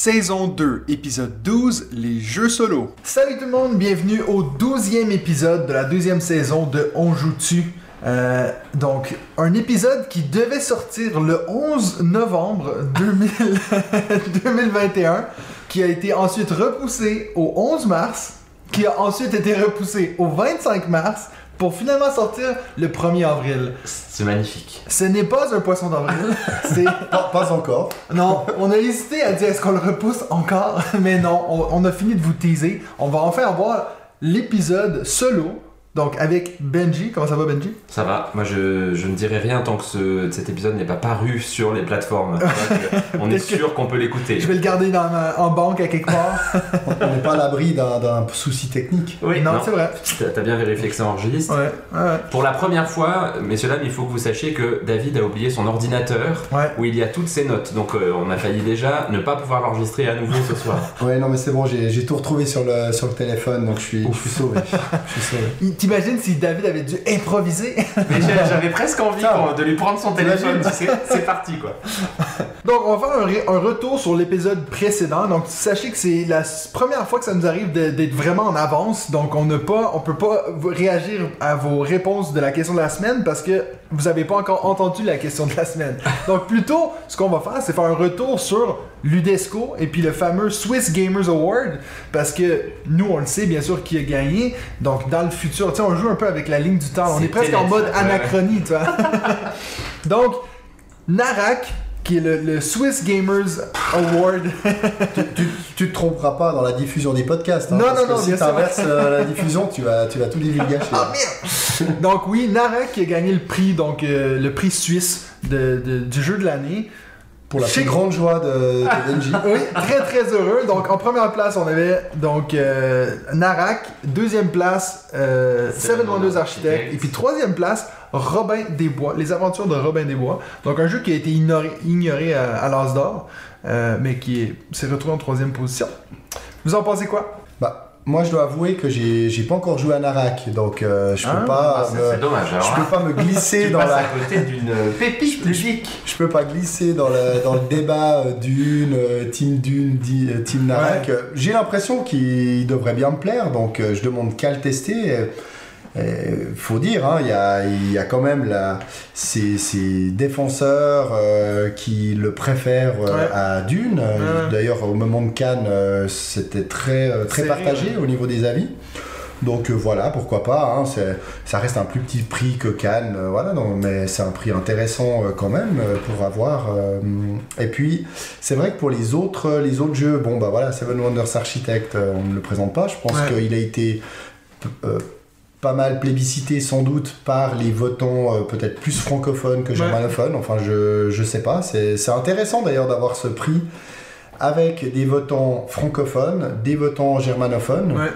Saison 2, épisode 12, les jeux solo. Salut tout le monde, bienvenue au 12e épisode de la deuxième saison de On joue-tu? Euh, donc, un épisode qui devait sortir le 11 novembre 2000 2021, qui a été ensuite repoussé au 11 mars, qui a ensuite été repoussé au 25 mars, pour finalement sortir le 1er avril. C'est magnifique. Ce n'est pas un poisson d'avril, c'est Pas, pas encore. Non, on a hésité à dire est-ce qu'on le repousse encore, mais non, on, on a fini de vous teaser. On va enfin avoir l'épisode solo, donc avec Benji. Comment ça va, Benji? Ça va, moi je, je ne dirai rien tant que ce- cet épisode n'est pas paru sur les plateformes. Euh, on est sûr qu'on peut l'écouter. Je vais le garder dans ma- en banque à quelque part. On n'est pas à l'abri d'un souci technique. Oui, non, non, c'est vrai. t'as bien vérifié que ça enregistre. Ouais, ouais, Pour la première fois, messieurs dames, il faut que vous sachiez que David a oublié son ordinateur ouais. où il y a toutes ses notes. Donc euh, on a failli déjà ne pas pouvoir l'enregistrer à nouveau ce soir. Ouais, non, mais c'est bon, j'ai j'ai tout retrouvé sur le, sur le téléphone, donc je suis, je suis sauvé. Je suis sauvé. T'imagines si David avait dû improviser? Mais j'avais presque envie de lui prendre son téléphone. tu sais, C'est parti quoi. Donc, on va faire un, retour sur l'épisode précédent. Donc, sachez que c'est la première fois que ça nous arrive d'être vraiment en avance. Donc, on n'a pas, on peut pas réagir à vos réponses de la question de la semaine parce que vous avez pas encore entendu la question de la semaine. Donc, plutôt, ce qu'on va faire, c'est faire un retour sur l'UDESCO et puis le fameux Swiss Gamers Award parce que nous, on le sait bien sûr qui a gagné. Donc, dans le futur, tu sais, on joue un peu avec la ligne du temps. On est presque en mode anachronie, tu vois. Donc, Narak, qui est le, le Swiss Gamers Award. tu, tu te tromperas pas dans la diffusion des podcasts. hein, Non, parce non, que non, si bien sûr. t'inverses euh, la diffusion, tu vas, tu vas tout divulgacher. Ah merde! donc oui, Narak qui a gagné le prix, donc euh, le prix suisse de, de- du jeu de l'année. Pour la Chez- plus grande joie de, de Benji. Oui, très très heureux. Donc en première place, on avait donc euh, Narak, deuxième place euh, Seven Wonders Architect, et puis troisième place Robin des Bois, les aventures de Robin des Bois. Donc un jeu qui a été ignoré, ignoré à, à l'As d'or, euh, mais qui est- s'est retrouvé en troisième position. Vous en pensez quoi? Bah, moi, je dois avouer que j'ai j'ai pas encore joué à Narak, donc euh, je peux Ah, pas. Ah, c'est me- dommage. Alors, je peux pas me glisser tu dans la. à côté d'une pépite ludique. Je peux pas glisser dans le, dans le débat euh, Dune, euh, Team Dune, euh, Team Narak. Euh, J'ai l'impression qu'il devrait bien me plaire, donc euh, je demande qu'à le tester. Euh, euh, faut dire, hein, il y, a, il y a quand même la, ces, ces défenseurs euh, qui le préfèrent euh, Ouais. à Dune. Ouais. D'ailleurs, au moment de Cannes, euh, c'était très, très partagé au niveau des avis. Donc voilà, pourquoi pas. hein, ça reste un plus petit prix que Cannes, voilà, non, mais c'est un prix intéressant quand même pour avoir. et puis c'est vrai que pour les autres, les autres jeux, bon bah voilà, Seven Wonders Architect, on ne le présente pas. Je pense qu'il a été pas mal plébiscité sans doute par les votants euh, peut-être plus francophones que germanophones. Enfin, je je sais pas. C'est c'est intéressant d'ailleurs d'avoir ce prix avec des votants francophones, des votants germanophones. Ouais.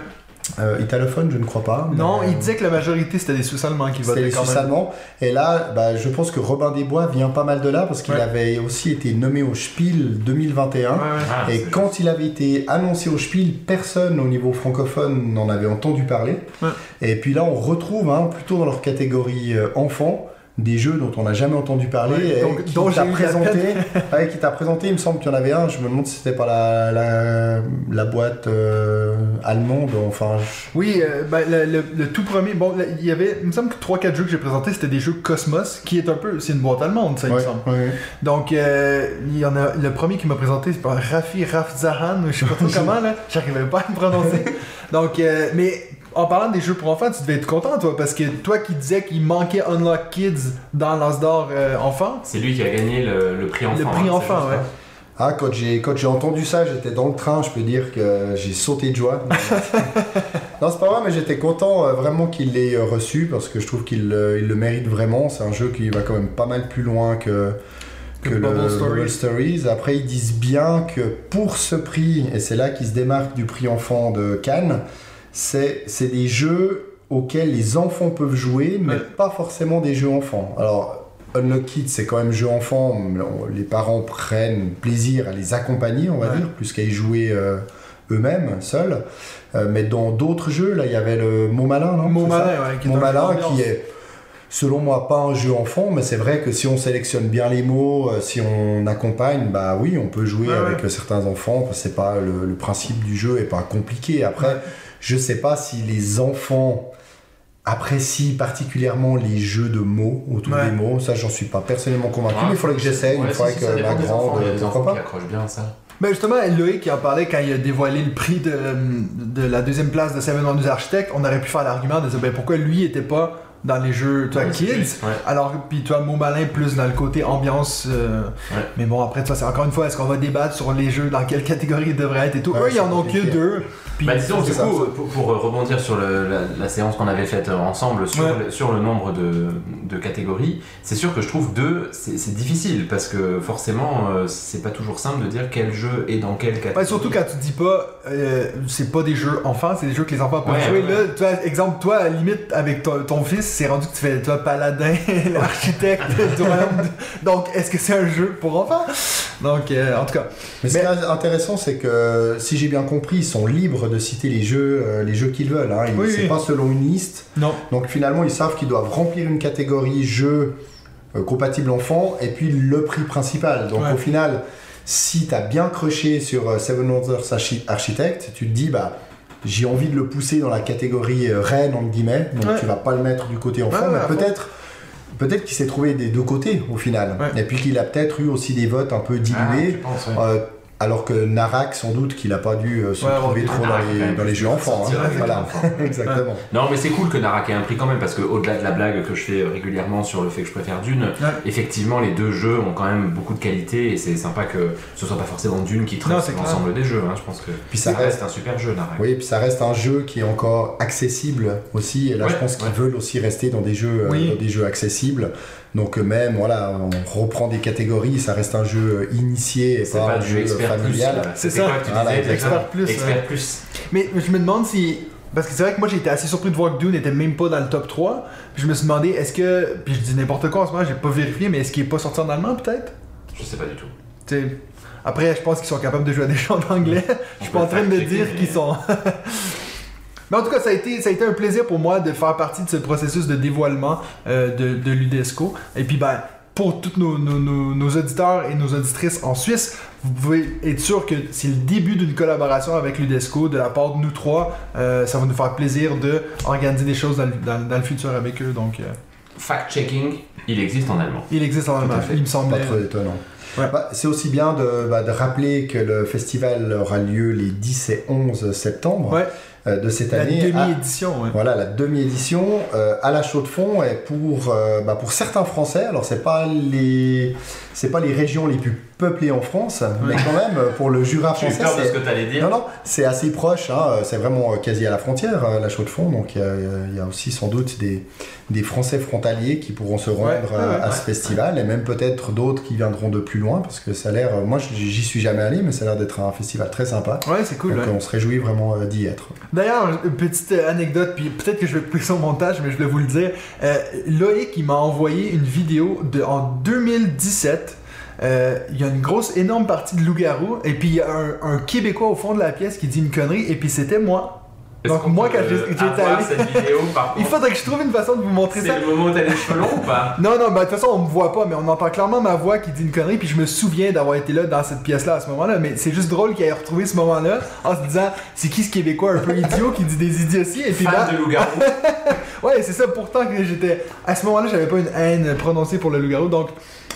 Euh, italophone, je ne crois pas. Non, il disait que la majorité c'était des Suisses allemands qui c'était votaient les quand Suisses même. allemands. Et là, bah, je pense que Robin des Bois vient pas mal de là parce qu'il Ouais. avait aussi été nommé au Spiel 2021. Ouais, ouais. Ah, Et c'est quand il avait été annoncé au Spiel, personne au niveau francophone n'en avait entendu parler. Et puis là, on retrouve hein, plutôt dans leur catégorie euh, enfants des jeux dont on n'a jamais entendu parler Ouais, et qui dont t'a présenté. ouais, qui t'a présenté. Il me semble qu'il y en avait un. Je me demande si c'était pas la, la, la boîte euh, allemande. Enfin, je- Oui, euh, ben, le, le- le tout premier, bon, il y avait, il me semble que 3-4 jeux que j'ai présentés, c'était des jeux Cosmos, qui est un peu, c'est une boîte allemande, ça, il me semble. Donc, euh, il y en a, le premier qui m'a présenté, c'est par Rafi Rafzahan, je sais pas trop comment, là, j'arrivais pas à me prononcer. Donc, mais en parlant des jeux pour enfants, tu devais être content, toi, parce que toi qui disais qu'il manquait Unlock Kids dans l'As d'or euh, enfant, C'est lui qui a gagné le, le prix enfant. Le prix hein, enfant, ouais. Ah, quand j'ai quand j'ai entendu ça, j'étais dans le train, je peux dire que j'ai sauté de joie. non, c'est pas vrai, mais j'étais content euh, vraiment qu'il l'ait euh, reçu parce que je trouve qu'il euh, il le mérite vraiment. C'est un jeu qui va quand même pas mal plus loin que que Que le Bubble Stories. Bubble Stories. Après, ils disent bien que pour ce prix, et c'est là qu'ils se démarquent du prix enfant de Cannes, c'est c'est des jeux auxquels les enfants peuvent jouer, mais Ouais. pas forcément des jeux enfants. Alors, Unlock Kids, c'est quand même jeu enfant, les parents prennent plaisir à les accompagner, on va Ouais. dire, plus qu'à y jouer euh, eux-mêmes, seuls. Euh, mais dans d'autres jeux, là, il y avait le Mot Malin, non ça? malin, ouais, qui est malin qui selon moi, pas un jeu enfant, mais c'est vrai que si on sélectionne bien les mots, euh, si on accompagne, bah oui, on peut jouer Ouais, avec ouais. certains enfants. C'est pas le, le principe du jeu est pas compliqué. Après, Je sais pas si les enfants apprécient particulièrement les jeux de mots autour Ouais. des mots. Ça, j'en suis pas personnellement convaincu, Ouais, mais il faudrait que j'essaye fois si, que ma grande. Il y a des pourquoi enfants qui pas accrochent bien à ça. Ben justement, Loïc qui en parlait quand il a dévoilé le prix de, de la deuxième place de Seven Wonders Architect, on aurait pu faire l'argument de dire ben, pourquoi lui était pas dans les jeux toi, Ouais, kids, ouais. alors puis toi Mot Malin plus dans le côté ambiance. euh, Ouais. Mais bon après ça c'est encore une fois est-ce qu'on va débattre sur les jeux dans quelle catégorie ils devraient être et tout? Ouais, Eux ils en ont que deux. Puis Bah, disons, du ça. coup, pour, pour rebondir sur le- la, la séance qu'on avait faite ensemble sur, Ouais. le, sur le nombre de, de catégories, c'est sûr que je trouve deux, c'est difficile parce que forcément, euh, c'est pas toujours simple de dire quel jeu est dans quelle catégorie. Ouais, surtout quand tu dis pas, euh, c'est pas des jeux enfants, c'est des jeux que les enfants peuvent Ouais, jouer. ouais. Là, tu vois, exemple, toi, à la limite, avec ton, ton fils, c'est rendu que tu fais, toi, paladin, l'architecte du royaume. de- Donc, est-ce que c'est un jeu pour enfants? Donc, euh, en tout cas, Mais ce qui est intéressant, c'est que si j'ai bien compris, ils sont libres de citer les jeux, euh, les jeux qu'ils veulent. Hein. Ils- Oui, c'est oui. pas selon une liste. non. Donc finalement, ils savent qu'ils doivent remplir une catégorie jeu euh, compatible enfant et puis le prix principal. Donc Ouais. au final, si tu as bien croché sur Seven Wonders Archi- Architect, tu te dis, bah, j'ai envie de le pousser dans la catégorie euh, reine, entre guillemets. Donc Ouais. tu vas pas le mettre du côté enfant, Ouais, mais peut-être. Peut-être qu'il s'est trouvé des deux côtés au final. Et puis qu'il a peut-être eu aussi des votes un peu Ah, dilués. penses. Euh, alors que Narak, sans doute qu'il n'a pas dû euh, se Ouais, trouver trop dans Narak, les, dans jeux enfants. hein. Voilà, exactement. Non, mais c'est cool que Narak ait un prix quand même, parce qu'au-delà de la blague que je fais régulièrement sur le fait que je préfère Dune, effectivement, les deux jeux ont quand même beaucoup de qualité et c'est sympa que ce soit pas forcément Dune qui traite l'ensemble des jeux. hein. Je pense que Puis ça reste un super jeu, Narak. Oui, puis ça reste un jeu qui est encore accessible aussi. Et là, je pense qu'ils veulent aussi rester dans des jeux, euh, Oui. dans des jeux accessibles. Donc euh, même, voilà, on reprend des catégories. Ça reste un jeu euh, initié et C'est pas, pas un jeu expert familial. C'est ça. quoi que tu Voilà, disais Expert plus, Expert ouais. plus. Mais je me demande si. Parce que c'est vrai que moi j'ai été assez surpris de voir que Dune n'était même pas dans le top 3. Puis je me suis demandé, est-ce que. Puis je dis n'importe quoi en ce moment, j'ai pas vérifié, mais est-ce qu'il est pas sorti en allemand peut-être? Je sais pas du tout. Tu sais, Après, je pense qu'ils sont capables de jouer à des chants d'anglais. Je suis pas en train de dire qu'ils sont. Mais en tout cas, ça a, été, ça a été un plaisir pour moi de faire partie de ce processus de dévoilement euh, de, de l'UDESCO. Et puis, ben, pour tous nos, nos- nos- nos auditeurs et nos auditrices en Suisse, vous pouvez être sûr que c'est le début d'une collaboration avec l'UDESCO de la part de nous trois. Euh, ça va nous faire plaisir de organiser des choses dans le, dans- dans le futur avec eux. Donc, euh, Fact-checking, il existe en allemand. il existe en allemand, fait. il me Pas semblait. trop étonnant. Ouais. Bah, c'est aussi bien de, bah, de rappeler que le festival aura lieu les 10 et 11 septembre Ouais, de cette la année. demi-édition. ouais. Voilà, la demi-édition euh, à la chaux de fond et pour, euh, bah, pour certains Français, alors c'est pas les c'est pas les régions les plus peuplées en France, mais quand même pour le Jura français, peur de ce c'est que t'allais dire. non, non, c'est assez proche, hein, c'est vraiment euh, quasi à la frontière, euh, la chaux de fond, donc il y a- il y, a aussi sans doute des, des Français frontaliers qui pourront se rendre Ouais, euh, ouais, à ce festival, et même peut-être d'autres qui viendront de plus loin, parce que ça a l'air, moi j'y suis jamais allé, mais ça a l'air d'être un festival très sympa, Ouais, c'est cool. donc on se réjouit vraiment d'y être. D'ailleurs, une petite anecdote, puis peut-être que je vais couper son montage, mais je voulais vous le dire. Euh, Loïc, il m'a envoyé une vidéo de, en 2017. Euh, Il y a une grosse, énorme partie de loup-garou, et puis il y a un, un Québécois au fond de la pièce qui dit une connerie, et puis c'était moi. Donc moi, quand j'ai- euh, j'étais avoir allé- cette vidéo, par Il faudrait que je trouve une façon de vous montrer ça. c'est le moment où t'as les cheveux longs ou pas? Non, non, bah de toute façon, on me voit pas, mais on entend clairement ma voix qui dit une connerie, puis je me souviens d'avoir été là dans cette pièce-là à ce moment-là, mais c'est juste drôle qu'il ait retrouvé ce moment-là en se disant c'est qui ce Québécois un peu idiot qui dit des idioties, et puis là. Fan de loup-garou. Ouais, c'est ça, pourtant que j'étais. À ce moment-là, j'avais pas une haine prononcée pour le loup-garou, donc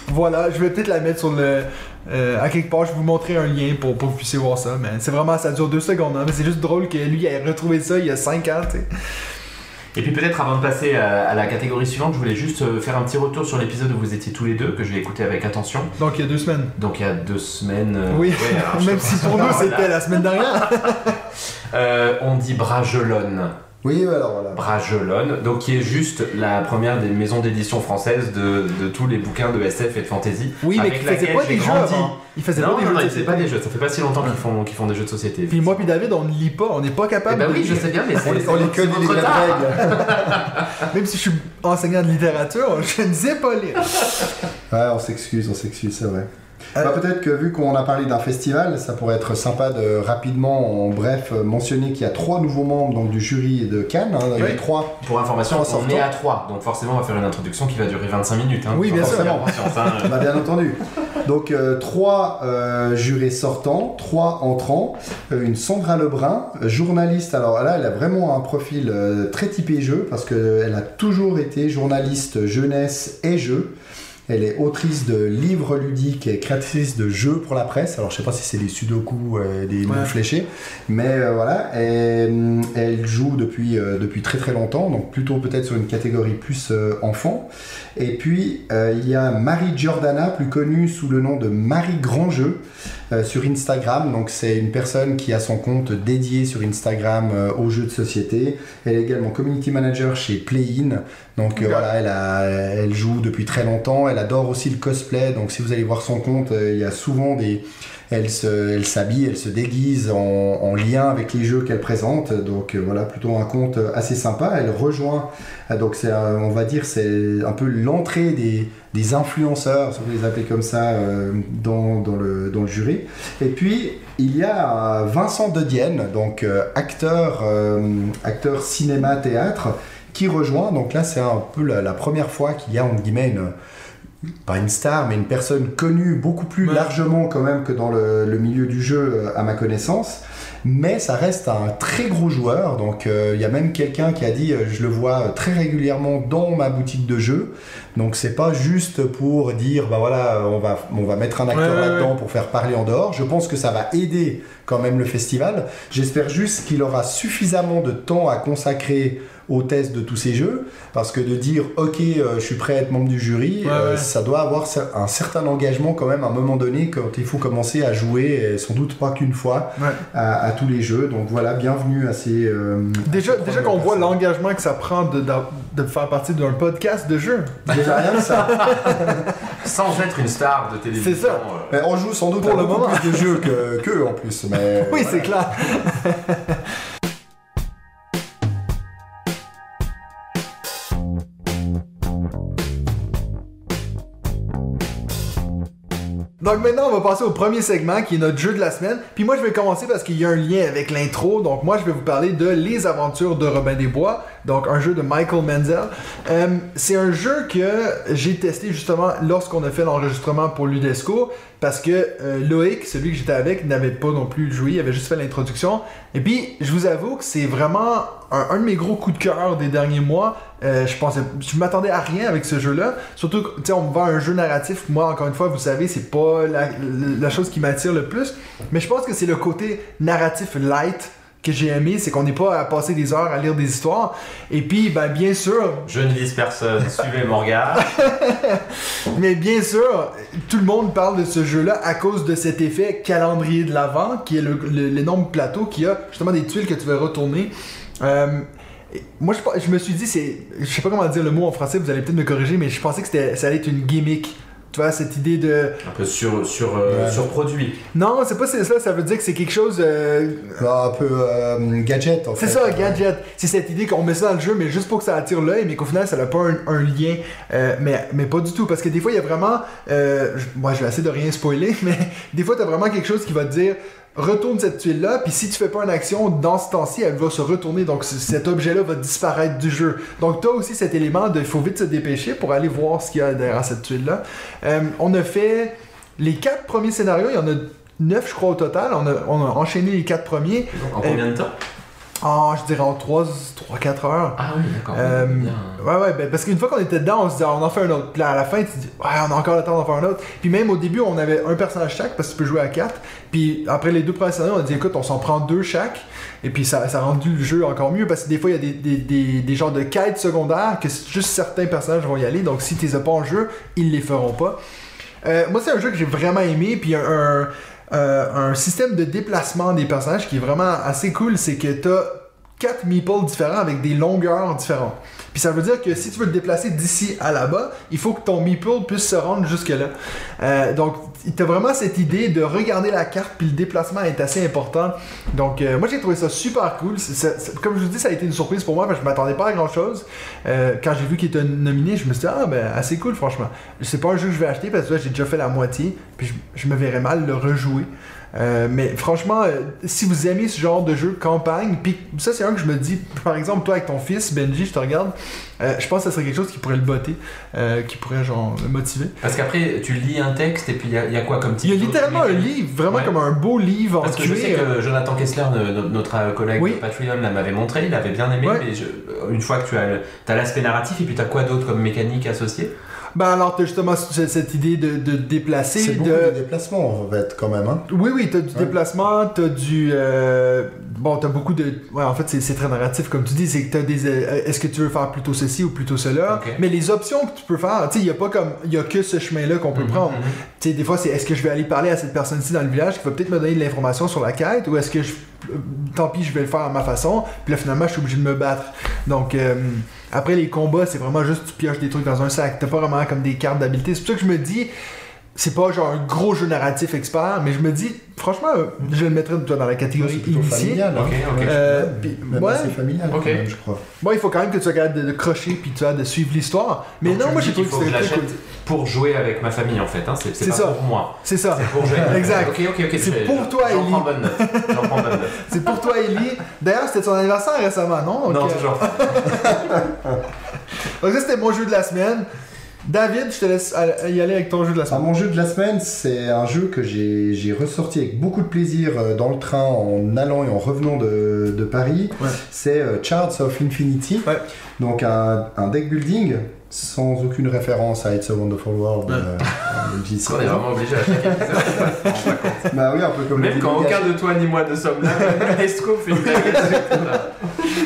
voilà, je vais peut-être la mettre sur le. euh, à quelque part, je vais vous montrer un lien pour, pour que vous puissiez voir ça, mais c'est vraiment, ça dure deux secondes, hein, mais c'est juste drôle que lui ait retrouvé ça il y a 5 ans, tu sais. Et puis peut-être avant de passer à, la catégorie suivante, je voulais juste euh, faire un petit retour sur l'épisode où vous étiez tous les deux, que je vais écouter avec attention. Donc il y a deux semaines. Donc il y a deux semaines. euh, Oui, ouais, même si pour nous c'était la semaine dernière. Euh, on dit Bragelonne. Oui, alors voilà. Bragelonne, donc qui est juste la première des maisons d'édition françaises de, de tous les bouquins de SF et de fantasy. Oui, mais avec il faisait pas des jeux avant. Il faisait Non, pas des non, jeux non, de ils faisaient pas des jeux, ça fait pas si longtemps qu'ils font, qu'ils font des jeux de société. Puis moi puis David, on ne lit pas, on n'est pas Eh capable ben de oui, je sais bien, mais On, c'est on les connaît les règles. Même si je suis enseignant de littérature, je ne sais pas lire. Ouais, on s'excuse, on s'excuse, c'est vrai. Euh, Bah, Peut-être que vu qu'on a parlé d'un festival, ça pourrait être sympa de rapidement, en bref, euh, mentionner qu'il y a trois nouveaux membres donc, du jury de Cannes. hein. Il y a Oui. trois. Pour information, Trois on est à 3, donc forcément on va faire une introduction qui va durer 25 minutes. Hein, Oui, bien sûr. Hein. Bah, bien entendu. Donc euh, trois euh, jurés sortants, trois entrants, euh, une Sandra Lebrun, euh, journaliste. Alors là, elle a vraiment un profil euh, très typé jeu parce qu'elle a toujours été journaliste jeunesse et jeux. Elle est autrice de livres ludiques et créatrice de jeux pour la presse. Alors je sais pas si c'est des sudoku, euh, des mots Ouais. fléchés, mais euh, voilà. Et, hum, elle joue depuis, euh, depuis très très longtemps, donc plutôt peut-être sur une catégorie plus euh, enfant. Et puis, euh, il y a Marie Giordana, plus connue sous le nom de Marie Grandjeu, euh, sur Instagram. Donc, c'est une personne qui a son compte dédié sur Instagram euh, aux jeux de société. Elle est également community manager chez Playin. Donc, euh, voilà, elle, a- elle joue depuis très longtemps. Elle adore aussi le cosplay. Donc, si vous allez voir son compte, il y a souvent des. Elle se- elle s'habille, elle se déguise en, en lien avec les jeux qu'elle présente. Donc euh, voilà, plutôt un euh, assez sympa. Elle rejoint, euh, donc c'est, on va dire, c'est un peu l'entrée des, des influenceurs, si vous les appelez comme ça, euh, dans, dans le, dans le jury. Et puis il y a Vincent De Dienne, donc acteur, acteur cinéma théâtre, qui rejoint. Donc là, c'est un peu la, la première fois qu'il y a entre guillemets une pas une star, mais une personne connue beaucoup plus Ouais. largement quand même que dans le, le milieu du jeu, euh, à ma connaissance. Mais ça reste un très gros joueur. Donc euh, il y a même quelqu'un qui a dit, euh, je le vois très régulièrement dans ma boutique de jeux. Donc c'est pas juste pour dire, bah voilà, on va, on va mettre un acteur Ouais, ouais, là-dedans pour faire parler en dehors. Je pense que ça va aider quand même le festival. J'espère juste qu'il aura suffisamment de temps à consacrer au test de tous ces jeux, parce que de dire ok, euh, je suis prêt à être membre du jury, Ouais, euh, ouais. ça doit avoir un certain engagement quand même à un moment donné quand il faut commencer à jouer, et sans doute pas qu'une fois, Ouais. à, à tous les jeux. Donc voilà, bienvenue à ces. euh, Déjà, à ces déjà qu'on voit l'engagement que ça prend de, de, de faire partie d'un podcast de jeu. Déjà rien que ça. Sans être une star de télévision. C'est ça. euh, Mais on joue sans doute Pour le moment. plus de jeux que qu'eux en plus. Mais Oui, voilà. c'est clair. Donc maintenant, on va passer au premier segment qui est notre jeu de la semaine. Puis moi, je vais commencer parce qu'il y a un lien avec l'intro. Donc moi, je vais vous parler de Les Aventures de Robin des Bois. Donc un jeu de Michael Menzel. Euh, c'est un jeu que j'ai testé justement lorsqu'on a fait l'enregistrement pour l'UDESCO. Parce que euh, Loïc, celui que j'étais avec, n'avait pas non plus joué, il avait juste fait l'introduction. Et puis, je vous avoue que c'est vraiment un, de mes gros coups de cœur des derniers mois. Euh, je pensais, je m'attendais à rien avec ce jeu-là. Surtout, tu sais, on me vend un jeu narratif. Moi, encore une fois, vous savez, c'est pas la chose qui m'attire le plus. Mais je pense que c'est le côté narratif light que j'ai aimé. C'est qu'on n'est pas à passer des heures à lire des histoires. Et puis, ben, bien sûr, Je ne vise personne, suivez mon regard. Mais bien sûr, tout le monde parle de ce jeu-là à cause de cet effet calendrier de l'avant, qui est l'énorme plateau qui a justement des tuiles que tu vas retourner. Euh, moi, je, je me suis dit, c'est, je sais pas comment dire le mot en français, vous allez peut-être me corriger, mais je pensais que c'était, ça allait être une gimmick. Tu vois, cette idée de. Un peu sur, sur, euh, Ouais. surproduit. Non, c'est pas c'est ça, ça veut dire que c'est quelque chose. euh, Un peu euh, gadget en fait. C'est ça, gadget. C'est cette idée qu'on met ça dans le jeu, mais juste pour que ça attire l'œil, mais qu'au final, ça n'a pas un, un lien. Euh, mais, mais pas du tout, parce que des fois, il y a vraiment. euh, moi, je vais essayer de rien spoiler, mais des fois, tu as vraiment quelque chose qui va te dire retourne cette tuile-là, puis si tu fais pas une action dans ce temps-ci, elle va se retourner. Donc, cet objet-là va disparaître du jeu. Donc, tu as aussi cet élément de il faut vite se dépêcher pour aller voir ce qu'il y a derrière cette tuile-là. Euh, on a fait les quatre premiers scénarios, il y en a neuf, je crois, au total. On a, on a enchaîné les quatre premiers. En combien de temps? Ah, je dirais en 3-4 heures. Ah oui, d'accord. Euh, ouais, ouais, ben, parce qu'une fois qu'on était dedans, on se dit, ah, on en fait un autre. Puis là, à la fin, tu te dis, ouais, on a encore le temps d'en faire un autre. Puis même au début, on avait un personnage chaque, parce que tu peux jouer à 4. Puis après les deux premiers scénarios, on a dit, écoute, on s'en prend deux chaque. Et puis ça, ça a rendu le jeu encore mieux, parce que des fois, il y a des, des, des, des genres de quêtes secondaires que juste certains personnages vont y aller. Donc si tu les as pas en jeu, ils les feront pas. Euh, moi, c'est un jeu que j'ai vraiment aimé, puis un, un, un système de déplacement des personnages qui est vraiment assez cool, c'est que t'as quatre meeples différents avec des longueurs différentes. Puis ça veut dire que si tu veux te déplacer d'ici à là-bas, il faut que ton meeple puisse se rendre jusque-là. Euh, donc, tu as vraiment cette idée de regarder la carte, puis le déplacement est assez important. Donc, euh, moi, j'ai trouvé ça super cool. Comme je vous dis, ça a été une surprise pour moi, parce que je m'attendais pas à grand-chose. Euh, quand j'ai vu qu'il était nominé, je me suis dit, ah, ben, assez cool, franchement. C'est pas un jeu que je vais acheter, parce que là, j'ai déjà fait la moitié, puis je me verrais mal le rejouer. Euh, mais franchement, euh, si vous aimez ce genre de jeu campagne, puis ça c'est un que je me dis, par exemple toi avec ton fils Benji, je te regarde, euh, je pense que ça serait quelque chose qui pourrait le botter, qui pourrait genre le motiver. Parce qu'après, tu lis un texte et puis il y, a- il y a quoi comme type Il y a littéralement un livre, vraiment Ouais. comme un beau livre en Parce que je sais que Jonathan Kessler, notre collègue Oui. de Patreon, m'avait montré, il avait bien aimé, Ouais. mais je- une fois que tu as, as l'aspect narratif, et puis tu as quoi d'autre comme mécanique associée? Ben alors t'as justement cette idée de, de déplacer, C'est beaucoup de... de déplacements en fait quand même. Hein. Oui, oui, t'as du Ouais. déplacement, t'as du. euh, Bon, t'as beaucoup de. Ouais, en fait, c'est c'est très narratif, comme tu dis. C'est que t'as des. euh, Est-ce que tu veux faire plutôt ceci ou plutôt cela? Mais les options que tu peux faire, tu sais, il y a pas comme. Il y a que ce chemin-là qu'on peut Mhm, prendre. mhm. Tu sais, des fois, c'est est-ce que je vais aller parler à cette personne-ci dans le village qui va peut-être me donner de l'information sur la quête ou est-ce que je. euh, Tant pis, je vais le faire à ma façon. Puis là, finalement, je suis obligé de me battre. Donc, euh, après les combats, c'est vraiment juste tu pioches des trucs dans un sac. T'as pas vraiment comme des cartes d'habileté. C'est pour ça que je me dis. C'est pas genre un gros jeu narratif expert, mais je me dis, franchement, euh, je le mettrais toi, dans la C'est catégorie plutôt initiée. familial. hein. Ok, ok. Euh, Ouais, puis- même ouais. assez familial même, je crois. Bon, il faut quand même que tu sois capable de, de crocher puis tu as de suivre l'histoire. Mais Donc, non, moi j'ai trouvé que c'était cool. Pour jouer avec ma famille en fait, hein. c'est c'est C'est pas ça. pour moi. C'est ça. C'est pour jouer. Exact. Ok, ok, ok. C'est je- pour toi, Ellie. J'en prends bonne note. C'est pour toi, Ellie. D'ailleurs, c'était ton anniversaire récemment, non? Non, toujours. Donc, ça, c'était mon jeu de la semaine. David, je te laisse y aller avec ton jeu de la Ah, semaine. mon jeu de la semaine, c'est un jeu que j'ai j'ai ressorti avec beaucoup de plaisir euh, dans le train en allant et en revenant de, de Paris. Ouais. C'est euh, Shards of Infinity. Ouais. Donc un, un deck building sans aucune référence à It's a Wonderful World. Euh, euh. On est vraiment obligé à chaque épisode. Bah oui, un peu comme Même quand aucun de toi ni moi ne sommes là, Esco fait une.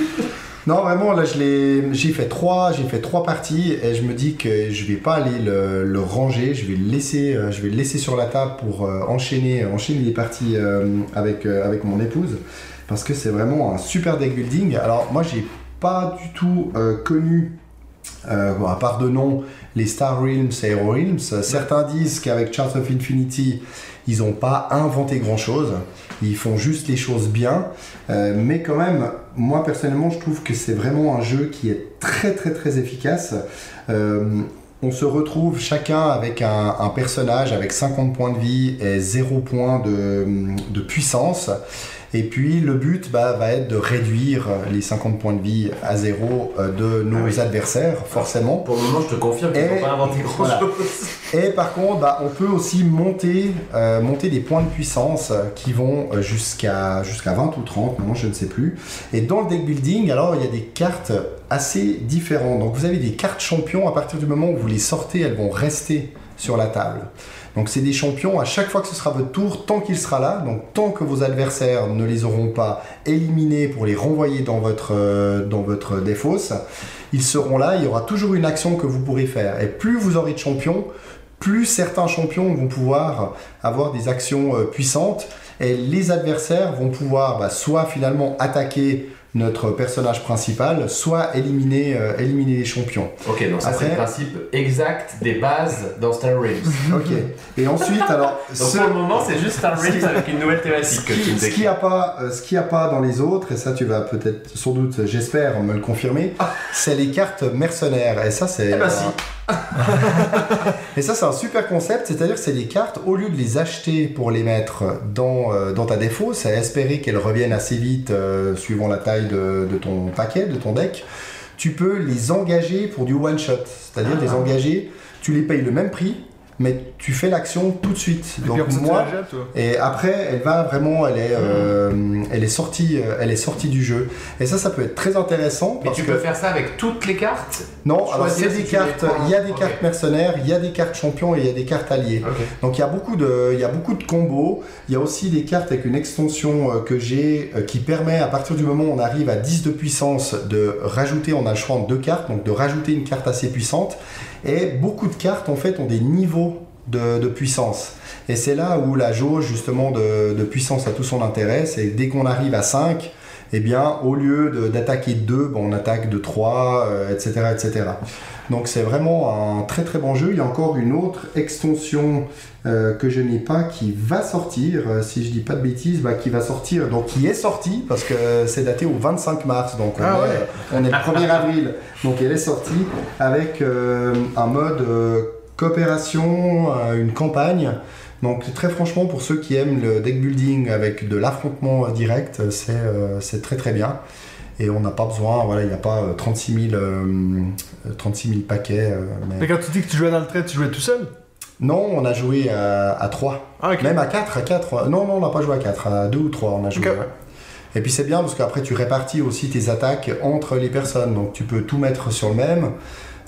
Non, vraiment, là, je l'ai- j'ai fait trois, j'ai fait trois parties et je me dis que je vais pas aller le, le ranger, je vais le laisser, euh, je vais le laisser sur la table pour euh, enchaîner, enchaîner les parties euh, avec euh, avec mon épouse parce que c'est vraiment un super deck building. Alors moi, j'ai pas du tout euh, connu. Euh, bon, à part de nom, les Star Realms et Hero Realms. Certains disent qu'avec Chart of Infinity, ils n'ont pas inventé grand chose. Ils font juste les choses bien. Euh, mais quand même, moi personnellement, je trouve que c'est vraiment un jeu qui est très très très efficace. Euh, on se retrouve chacun avec un, un personnage avec 50 points de vie et 0 points de, de puissance. Et puis le but bah, va être de réduire les 50 points de vie à zéro euh, de nos Ah oui. adversaires, forcément. Pour le moment, je te confirme qu'ils n'ont pas inventé grand voilà. chose. Et par contre, bah, on peut aussi monter, euh, monter des points de puissance qui vont jusqu'à jusqu'à 20 ou 30, non, je ne sais plus. Et dans le deck building, alors il y a des cartes assez différentes. Donc vous avez des cartes champions, à partir du moment où vous les sortez, elles vont rester sur la table. Donc c'est des champions, à chaque fois que ce sera votre tour, tant qu'il sera là, donc tant que vos adversaires ne les auront pas éliminés pour les renvoyer dans votre, euh, défausse, ils seront là, il y aura toujours une action que vous pourrez faire. Et plus vous aurez de champions, plus certains champions vont pouvoir avoir des actions euh, puissantes. Et les adversaires vont pouvoir bah, soit finalement attaquer notre personnage principal, soit éliminer, euh, éliminer les champions. Ok, donc ça c'est le principe exact des bases dans Star Realms. Ok. Et ensuite, alors, Donc ce- pour le moment, c'est juste Star Realms avec une nouvelle thématique que tu qui me ce qu'il n'y a pas, euh, ce a pas dans les autres, et ça tu vas peut-être, sans doute, j'espère me le confirmer, c'est les cartes mercenaires. Et ça c'est. Eh ben si. Et ça c'est un super concept, c'est-à-dire que c'est des cartes, au lieu de les acheter pour les mettre dans, euh, dans ta défaut, c'est espérer qu'elles reviennent assez vite euh, suivant la taille de, de ton paquet, de ton deck. Tu peux les engager pour du one shot, c'est-à-dire Ah. les engager, tu les payes le même prix, mais tu fais l'action tout de suite. Et puis Donc après moi, et après, elle va vraiment, elle est, euh, elle est sortie, euh, elle est sortie du jeu. Et ça, ça peut être très intéressant. Mais parce tu que- peux faire ça avec toutes les cartes? Non, alors c'est des cartes. Il y a des cartes mercenaires, il y a des cartes champions et il y a des cartes alliées. Donc il y a beaucoup de, il y a beaucoup de combos. Il y a aussi des cartes avec une extension euh, que j'ai qui permet à partir du moment où on arrive à 10 de puissance de rajouter, on a le choix en deux cartes, donc de rajouter une carte assez puissante. Et beaucoup de cartes en fait ont des niveaux de, puissance. Et c'est là où la jauge justement de, de puissance a tout son intérêt. C'est dès qu'on arrive à 5, eh bien, au lieu de- d'attaquer deux, bon, on attaque de trois, euh, etc., etc. Donc c'est vraiment un très très bon jeu. Il y a encore une autre extension euh, que je n'ai pas qui va sortir, euh, si je dis pas de bêtises, bah, qui va sortir, donc qui est sortie parce que c'est daté au 25 mars, donc on, Ah est, ouais. on est le 1er avril, donc elle est sortie avec un mode coopération, une campagne. Donc très franchement, pour ceux qui aiment le deck building avec de l'affrontement euh, direct, c'est euh, très très bien. Et on n'a pas besoin, voilà, il n'y a pas euh, 36, 000, euh, euh, 36 000 paquets. euh, mais- Mais quand tu dis que tu jouais dans le trait, tu jouais tout seul? Non, on a joué à, à 3. Ah. Même à 4, à 4. Non, non, on n'a pas joué à 4, à 2 ou 3 on a joué. Ouais. Et puis c'est bien parce qu'après tu répartis aussi tes attaques entre les personnes, donc tu peux tout mettre sur le même.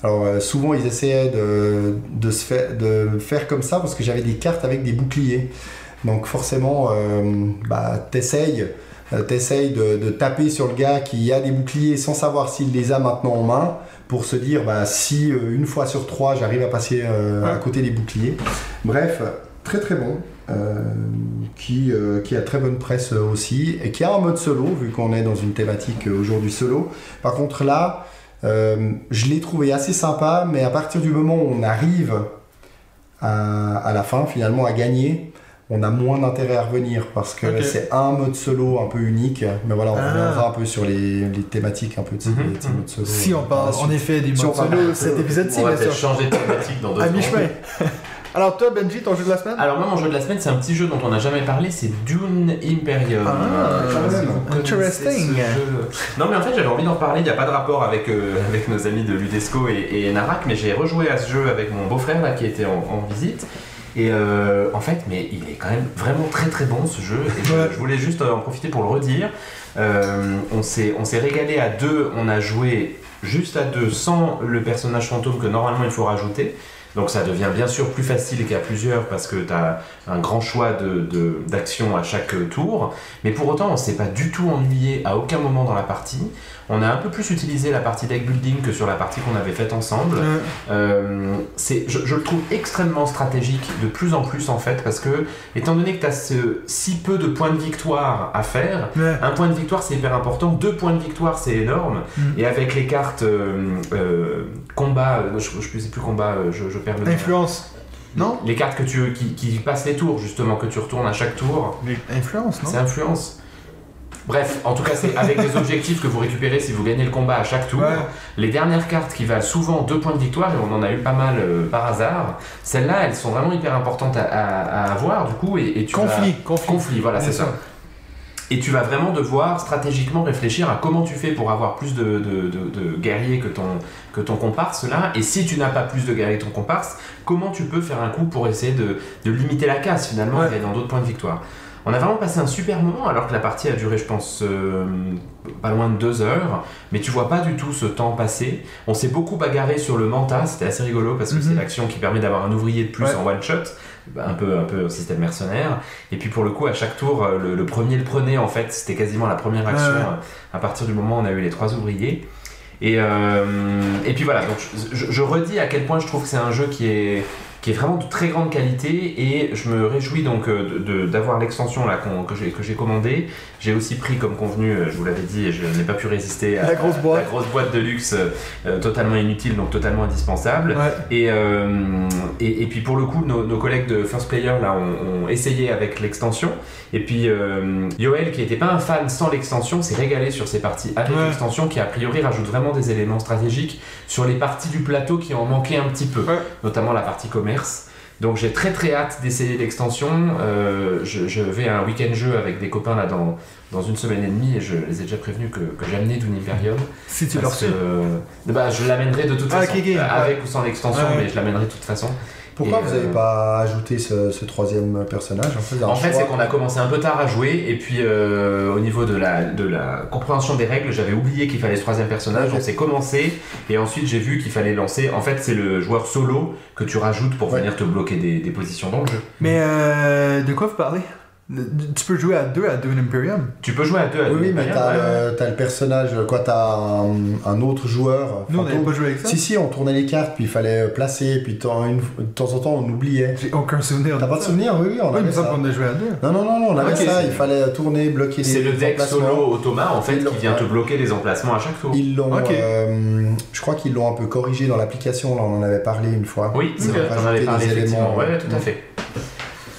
Alors euh, souvent ils essayaient de, de, se faire, de faire comme ça parce que j'avais des cartes avec des boucliers. Donc forcément, euh, bah, t'essayes, euh, t'essayes de, de taper sur le gars qui a des boucliers sans savoir s'il les a maintenant en main pour se dire bah, si euh, une fois sur trois j'arrive à passer euh, à côté des boucliers. Bref, très très bon. euh, qui, qui a très bonne presse aussi et qui a un mode solo vu qu'on est dans une thématique aujourd'hui solo. Par contre là, je l'ai trouvé assez sympa, mais à partir du moment où on arrive à, à la fin, finalement, à gagner, on a moins d'intérêt à revenir parce que c'est un mode solo un peu unique. Mais voilà, on Ah. reviendra un peu sur les, les thématiques un peu de ces, Mhm. ces modes solo. Si on parle en effet Si on modes parle- solo, cet épisode-ci, On va peut-être changer de thématique dans deux À mi-chemin. Alors toi, Benji, ton jeu de la semaine Alors moi mon jeu de la semaine c'est un petit jeu dont on n'a jamais parlé, c'est Dune Imperium. Ah, connaissez interesting. ce. Non mais en fait j'avais envie d'en parler, il n'y a pas de rapport avec, euh, avec nos amis de Ludesco et, et Narak, mais j'ai rejoué à ce jeu avec mon beau-frère là qui était en, en visite. Et euh, en fait, mais il est quand même vraiment très très bon ce jeu. Et je, voulais juste en profiter pour le redire. Euh, on s'est on s'est régalé à deux, on a joué juste à deux sans le personnage fantôme que normalement il faut rajouter. Donc ça devient bien sûr plus facile qu'à plusieurs parce que tu as un grand choix d'actions à chaque tour. Mais pour autant, on s'est pas du tout ennuyé à aucun moment dans la partie. On a un peu plus utilisé la partie deck building que sur la partie qu'on avait faite ensemble. Euh, Euh, c'est, je, je le trouve extrêmement stratégique de plus en plus en fait parce que étant donné que tu as ce, si peu de points de victoire à faire, un point de victoire c'est hyper important, deux points de victoire c'est énorme Mm. et avec les cartes euh, euh, combat, je, je sais plus combat, je, je perds le. Influence. Non? Les cartes que tu, qui, qui passent les tours justement, que tu retournes à chaque tour, Influence, non? C'est influence. Bref, en tout cas, c'est avec des objectifs que vous récupérez si vous gagnez le combat à chaque tour. Ouais. Les dernières cartes qui valent souvent deux points de victoire, et on en a eu pas mal euh, par hasard, celles-là, elles sont vraiment hyper importantes à, à- à avoir du coup. Et, et tu vas- Conflit, conflit. Voilà, c'est ça. Et tu vas vraiment devoir stratégiquement réfléchir à comment tu fais pour avoir plus de, de- de- de guerriers que ton, que ton comparse là. Et si tu n'as pas plus de guerriers que ton comparse, comment tu peux faire un coup pour essayer de, limiter la casse finalement Ouais. et gagnant d'autres points de victoire. On a vraiment passé un super moment alors que la partie a duré, je pense, euh, pas loin de deux heures. Mais tu vois pas du tout ce temps passer. On s'est beaucoup bagarré sur le manta, c'était assez rigolo parce que Mhm. c'est l'action qui permet d'avoir un ouvrier de plus Ouais. en one shot. Bah, Un peu, un peu au système mercenaire. Et puis pour le coup, à chaque tour, euh, le, le premier le prenait en fait. C'était quasiment la première action Ouais, euh, à partir du moment où on a eu les trois ouvriers. Et, euh, et puis voilà, donc je, je- je redis à quel point je trouve que c'est un jeu qui est, qui est vraiment de très grande qualité et je me réjouis donc euh, d'avoir l'extension là qu'on- que j'ai que j'ai commandée. J'ai aussi pris comme convenu, euh, je vous l'avais dit, je n'ai pas pu résister à La grosse boîte. la grosse boîte de luxe euh, totalement inutile donc totalement indispensable. Ouais. Et, euh, et, et puis pour le coup, nos, nos collègues de First Player là ont, ont essayé avec l'extension. Et puis euh, Yoel, qui n'était pas un fan sans l'extension, s'est régalé sur ces parties avec Ouais. l'extension qui a priori rajoute vraiment des éléments stratégiques sur les parties du plateau qui en manquaient un petit peu, Ouais. notamment la partie commerce. Donc j'ai très très hâte d'essayer l'extension. Euh, je, je vais à un week-end jeu avec des copains là dans, dans une semaine et demie et je les ai déjà prévenus que, que j'amenais Dune Imperium. Si tu leur que, euh, bah, je l'amènerai de toute Ah, façon, Euh, avec ou sans l'extension, ouais. mais je l'amènerai de toute façon. Pourquoi Et, vous n'avez euh, pas ajouté ce, ce troisième personnage En fait, En c'est qu'on a commencé un peu tard à jouer, et puis euh, au niveau de la, de la compréhension des règles, j'avais oublié qu'il fallait ce troisième personnage, on s'est commencé, et ensuite j'ai vu qu'il fallait lancer. En fait, c'est le joueur solo que tu rajoutes pour Ouais. venir te bloquer des, des positions dans le jeu. Mais euh, de quoi vous parlez? Tu peux jouer à deux à Dune Imperium. Tu peux jouer à deux à Oui, oui, Dune mais Imperium, t'as ouais. le, t'as le personnage, quoi, t'as un, un autre joueur. Nous, on n'avait pas joué avec ça. Si, si, on tournait les cartes, puis il fallait placer, puis de temps, une- de temps en temps on oubliait. J'ai aucun souvenir. T'as pas de ça. souvenir? Oui, oui, on Oui, avait me semble ça. qu'on a joué à deux. Non, non, non, non, on avait ça, c'est- il fallait tourner, bloquer les C'est le deck solo Automa en fait qui vient te bloquer les emplacements à chaque tour. Ils l'ont, euh, je crois qu'ils l'ont un peu corrigé dans l'application, là on en avait parlé une fois. Oui, c'est vrai, avais Rajouter parlé effectivement. Ouais, tout à fait.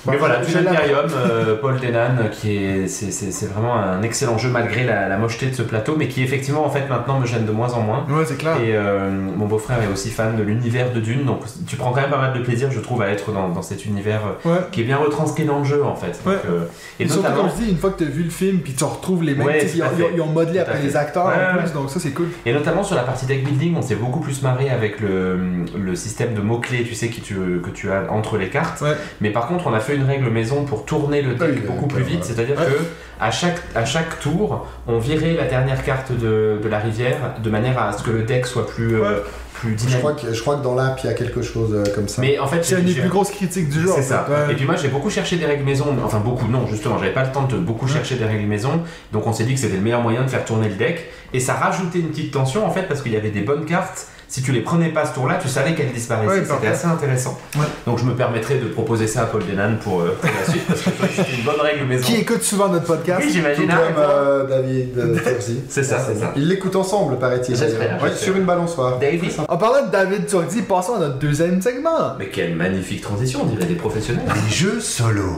Bah, Mais voilà, la- Imperium, euh, Paul Denan, qui est, c'est, c'est- c'est vraiment un excellent jeu malgré la, la mocheté de ce plateau, mais qui effectivement en fait maintenant me gêne de moins en moins. Ouais, c'est clair. Et euh, mon beau-frère est aussi fan de l'univers de Dune, donc tu prends quand même pas mal de plaisir, je trouve, à être dans, dans cet univers euh, Ouais. qui est bien retranscrit dans le jeu en fait. Donc, Ouais. euh, et Et surtout, notamment, comme je dis, une fois que tu as vu le film, puis tu retrouves les mêmes. Ils, ils ont- modelé après les acteurs en plus, donc ça c'est cool. Et notamment sur la partie deck building, on s'est beaucoup plus marré avec le, le système de mots-clés, tu sais, qui tu, que tu as entre les cartes. Ouais. Mais par contre, on a fait une règle maison pour tourner le deck Oui, beaucoup plus vite. C'est-à-dire Ouais. que à chaque, à chaque tour, on virait la dernière carte de, de la rivière de manière à ce que le deck soit plus, euh, Ouais. plus Je dynamique. crois, que, je crois que dans l'app il y a quelque chose euh, comme ça. Mais en fait, C'est une des plus grosses critiques du jeu. en c'est fait. ça. Ouais. Et puis moi j'ai beaucoup cherché des règles maison, enfin beaucoup non justement, j'avais pas le temps de beaucoup Ouais. chercher des règles maison, donc on s'est dit que c'était le meilleur moyen de faire tourner le deck, et ça rajoutait une petite tension en fait parce qu'il y avait des bonnes cartes, si tu les prenais pas ce tour-là, tu savais qu'elles disparaissaient, Ouais, c'était assez intéressant. Ouais. Donc je me permettrais de proposer ça à Paul Denan pour, euh, pour la suite, parce que c'est une bonne règle maison. Qui écoute souvent notre podcast. Oui Tout j'imagine. comme hein, euh, David euh. C'est ça, c'est ça. Ils l'écoutent ensemble, paraît-il. Ouais, sur une balançoire. David. En parlant de David Turdi, passons à notre deuxième segment. Mais quelle magnifique transition, on dirait des professionnels. Des jeux solo.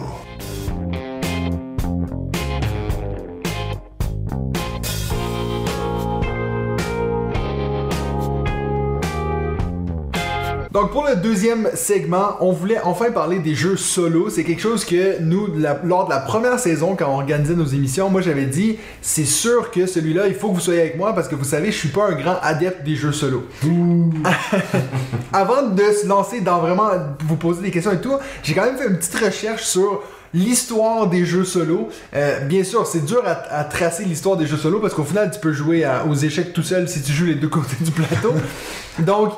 Donc pour le deuxième segment, on voulait enfin parler des jeux solo. C'est quelque chose que nous, la- lors de la première saison, quand on organisait nos émissions, moi j'avais dit, c'est sûr que celui-là, il faut que vous soyez avec moi parce que vous savez, je suis pas un grand adepte des jeux solo. Avant de se lancer dans vraiment vous poser des questions et tout, j'ai quand même fait une petite recherche sur l'histoire des jeux solo. Euh, bien sûr, c'est dur à, à tracer l'histoire des jeux solo parce qu'au final, tu peux jouer à- aux échecs tout seul si tu joues les deux côtés du plateau. Donc,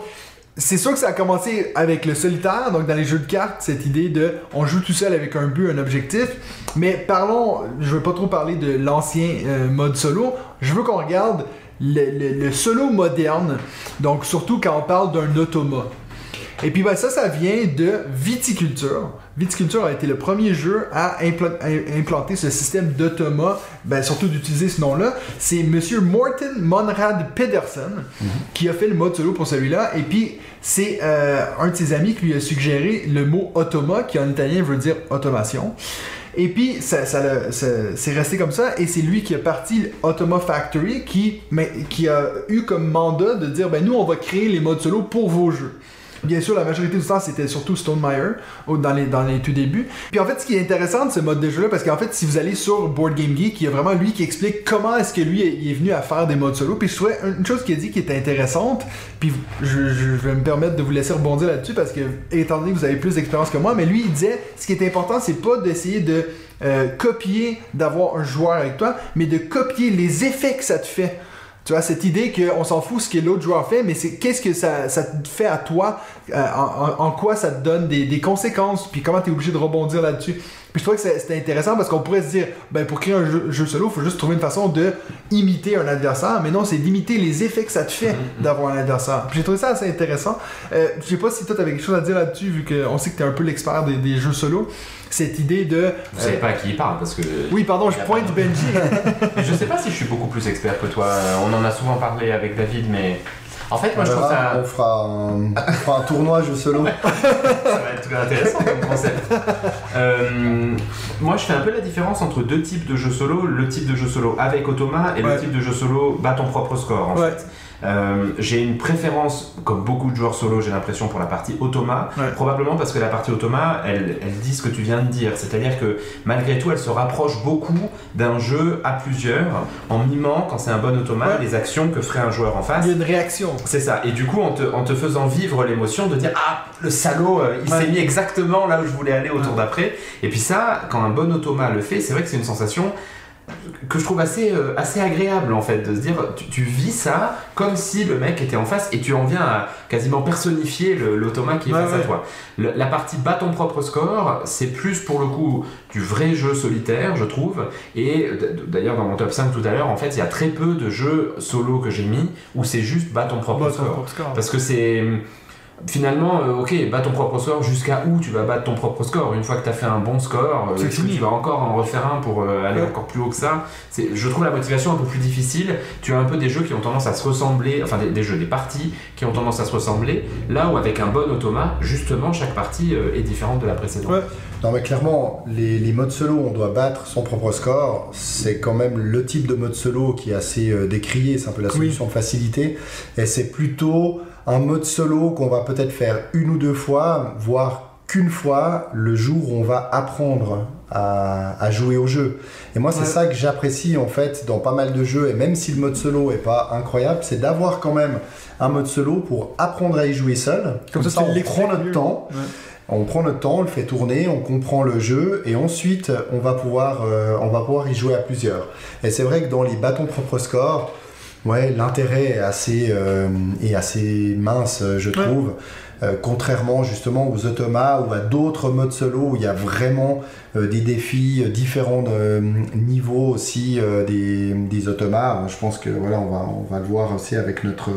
c'est sûr que ça a commencé avec le solitaire, donc dans les jeux de cartes, cette idée de on joue tout seul avec un but, un objectif. Mais parlons, je veux pas trop parler de l'ancien euh, mode solo, je veux qu'on regarde le, solo moderne, donc surtout quand on parle d'un automa. Et puis ben, ça, ça vient de Viticulture. Viticulture a été le premier jeu à impla- à implanter ce système d'automa, ben, surtout d'utiliser ce nom-là. C'est Monsieur Morten Monrad Pedersen qui a fait le mode solo pour celui-là. Et puis c'est euh, un de ses amis qui lui a suggéré le mot automa, qui en italien veut dire automation. Et puis, ça, ça- c'est resté comme ça, et c'est lui qui a parti Automa Factory, qui, mais, qui a eu comme mandat de dire, ben nous, on va créer les modes solo pour vos jeux. Bien sûr, la majorité du temps, c'était surtout au- dans les, dans les tout débuts. Puis en fait, ce qui est intéressant de ce mode de jeu-là, parce qu'en fait, si vous allez sur Board Game Geek, il y a vraiment lui qui explique comment est-ce que lui est, est venu à faire des modes solo. Puis je trouvais une chose qu'il a dit qui était intéressante, puis je, je vais me permettre de vous laisser rebondir là-dessus, parce que, étant donné que vous avez plus d'expérience que moi, mais lui, il disait, ce qui est important, c'est pas d'essayer de euh, copier, d'avoir un joueur avec toi, mais de copier les effets que ça te fait. Tu vois, cette idée qu'on s'en fout ce que l'autre joueur fait, mais c'est qu'est-ce que ça, ça te fait à toi, euh, en, quoi ça te donne des, des conséquences, puis comment tu es obligé de rebondir là-dessus. Puis je trouvais que c'était intéressant parce qu'on pourrait se dire, ben pour créer un jeu, jeu solo, il faut juste trouver une façon de imiter un adversaire, mais non, c'est d'imiter les effets que ça te fait d'avoir un adversaire. Puis j'ai trouvé ça assez intéressant. Euh, je sais pas si toi t'avais quelque chose à dire là-dessus, vu qu'on sait que t'es un peu l'expert des, des jeux solo. Cette idée de. Vous savez pas à qui il parle parce que. Oui, pardon, je pointe Benji. Je sais pas si je suis beaucoup plus expert que toi. On en a souvent parlé avec David, mais. En fait, moi je trouve ça. on, fera un, on fera un tournoi jeu solo. Ça va être intéressant comme concept. Euh, moi, je fais un peu la différence entre deux types de jeux solo. Le type de jeu solo avec Automa et Ouais. le type de jeu solo bat ton propre score. En Ouais. fait. Euh, j'ai une préférence, comme beaucoup de joueurs solo, j'ai l'impression pour la partie Automa. Ouais. Probablement parce que la partie Automa, elle, elle dit ce que tu viens de dire. C'est-à-dire que malgré tout, elle se rapproche beaucoup d'un jeu à plusieurs en mimant, quand c'est un bon Automa, Ouais. les actions que ferait un joueur en face. Il y a une réaction. C'est ça. Et du coup, en te, en te faisant vivre l'émotion de dire Ah, le salaud, euh, il Ouais. s'est mis exactement là où je voulais aller au tour d'après. Et puis ça, quand un bon automa le fait, c'est vrai que c'est une sensation que je trouve assez, euh, assez agréable en fait, de se dire tu, tu vis ça comme si le mec était en face et tu en viens à quasiment personnifier l'automa qui est Ouais, face ouais. à toi. Le- la partie bat ton propre score, c'est plus pour le coup du vrai jeu solitaire, je trouve. Et d'ailleurs, dans mon top 5 tout à l'heure, en fait, il y a très peu de jeux solo que j'ai mis où c'est juste bat ton propre Bah, ton score. propre score. Parce que c'est. Finalement, euh, ok, bats ton propre score, jusqu'à où tu vas battre ton propre score Une fois que tu as fait un bon score, euh, C'est est-ce que fini. tu vas encore en refaire un pour euh, aller Ouais. encore plus haut que ça? Je trouve la motivation un peu plus difficile. Tu as un peu des jeux qui ont tendance à se ressembler, enfin des, des jeux, des parties qui ont tendance à se ressembler, là où avec un bon automa, justement, chaque partie euh, est différente de la précédente. Ouais. Non mais clairement, les, les modes solo, on doit battre son propre score. C'est quand même le type de mode solo qui est assez euh, décrié, c'est un peu la Oui. solution de facilité. Et c'est plutôt un mode solo qu'on va peut-être faire une ou deux fois, voire qu'une fois le jour où on va apprendre à, à jouer au jeu. Et moi c'est Ouais. ça que j'apprécie en fait dans pas mal de jeux, et même si le mode solo est pas incroyable, c'est d'avoir quand même un mode solo pour apprendre à y jouer seul. Comme ça, on prend notre temps. Ouais. On prend notre temps, on le fait tourner, on comprend le jeu et ensuite on va pouvoir, euh, on va pouvoir y jouer à plusieurs. Et c'est vrai que dans les bâtons propre score, ouais, l'intérêt est assez, euh, est assez mince, euh, je Ouais. trouve. Euh, contrairement justement aux automas ou à d'autres modes solo où il y a vraiment euh, des défis différents de euh, niveau aussi des, des automas. Je pense que voilà, on va, on va le voir aussi avec notre,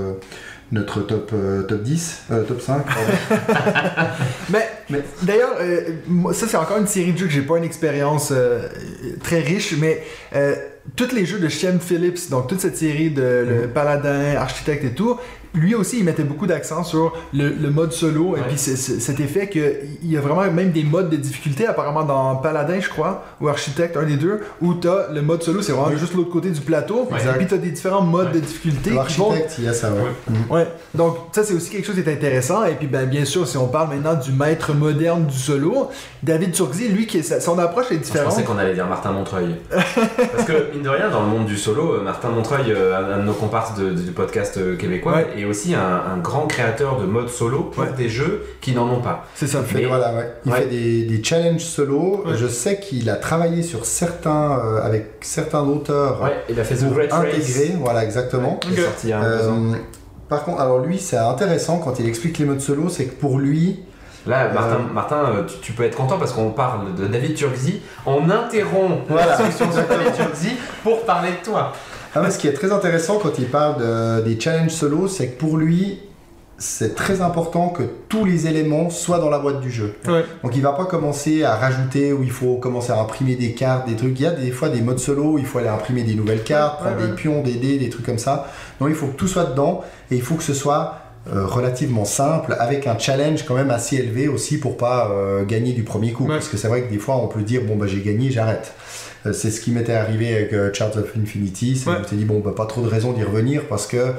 notre top, euh, top 10, euh, top 5. pardon. Mais, Mais- d'ailleurs, euh, ça c'est encore une série de jeux que j'ai pas une expérience très riche, mais tous les jeux de Shem Phillips, donc toute cette série de le Paladin, Architecte et tout, lui aussi il mettait beaucoup d'accent sur le, le mode solo et puis cet effet qu'il y a vraiment même des modes de difficulté apparemment dans Paladin je crois ou Architecte un des deux où t'as le mode solo c'est vraiment Oui. juste l'autre côté du plateau Ouais. et puis t'as des différents modes Ouais. de difficulté qui vont L'architecte, il y a ça, ouais. Mhm. Ouais, donc ça c'est aussi quelque chose qui est intéressant. Et puis ben, bien sûr, si on parle maintenant du maître moderne du solo, David Turkzy, lui, qui est, sa- son approche est Je différente. pensais qu'on allait dire Martin Montreuil. Parce que, mine de rien, dans le monde du solo, euh, Martin Montreuil, euh, un de nos comparses du podcast euh, québécois, Ouais. Est aussi un, un grand créateur de modes solo pour Ouais. des jeux qui n'en ont pas. C'est ça. Il fait, Mais- voilà, ouais. Il Ouais. fait des, des challenges solo. Je sais qu'il a travaillé sur certains, euh, avec certains auteurs il a fait The Great Race. intégrer, voilà, exactement. Qui est sorti il y a un deux ans. Euh, par contre, alors lui, c'est intéressant quand il explique les modes solo, c'est que pour lui, Là, Martin, Euh, Martin euh, tu, tu peux être content parce qu'on parle de David Turkzy. On interrompt Voilà. la discussion sur David Turkzy pour parler de toi. Ah, mais ce qui est très intéressant quand il parle de- des challenges solo, c'est que pour lui, c'est très important que tous les éléments soient dans la boîte du jeu. Ouais. Donc il va pas commencer à rajouter où il faut commencer à imprimer des cartes, des trucs. Il y a des fois des modes solo où il faut aller imprimer des nouvelles cartes, prendre ouais. des pions, des dés, des trucs comme ça. Non, il faut que tout soit dedans et il faut que ce soit euh, relativement simple avec un challenge quand même assez élevé aussi pour pas euh, gagner du premier coup. Parce que c'est vrai que des fois on peut dire bon bah j'ai gagné, j'arrête. Euh, c'est ce qui m'était arrivé avec euh, Charts of Infinity. C'est Ouais. je me suis dit bon bah pas trop de raison d'y revenir parce que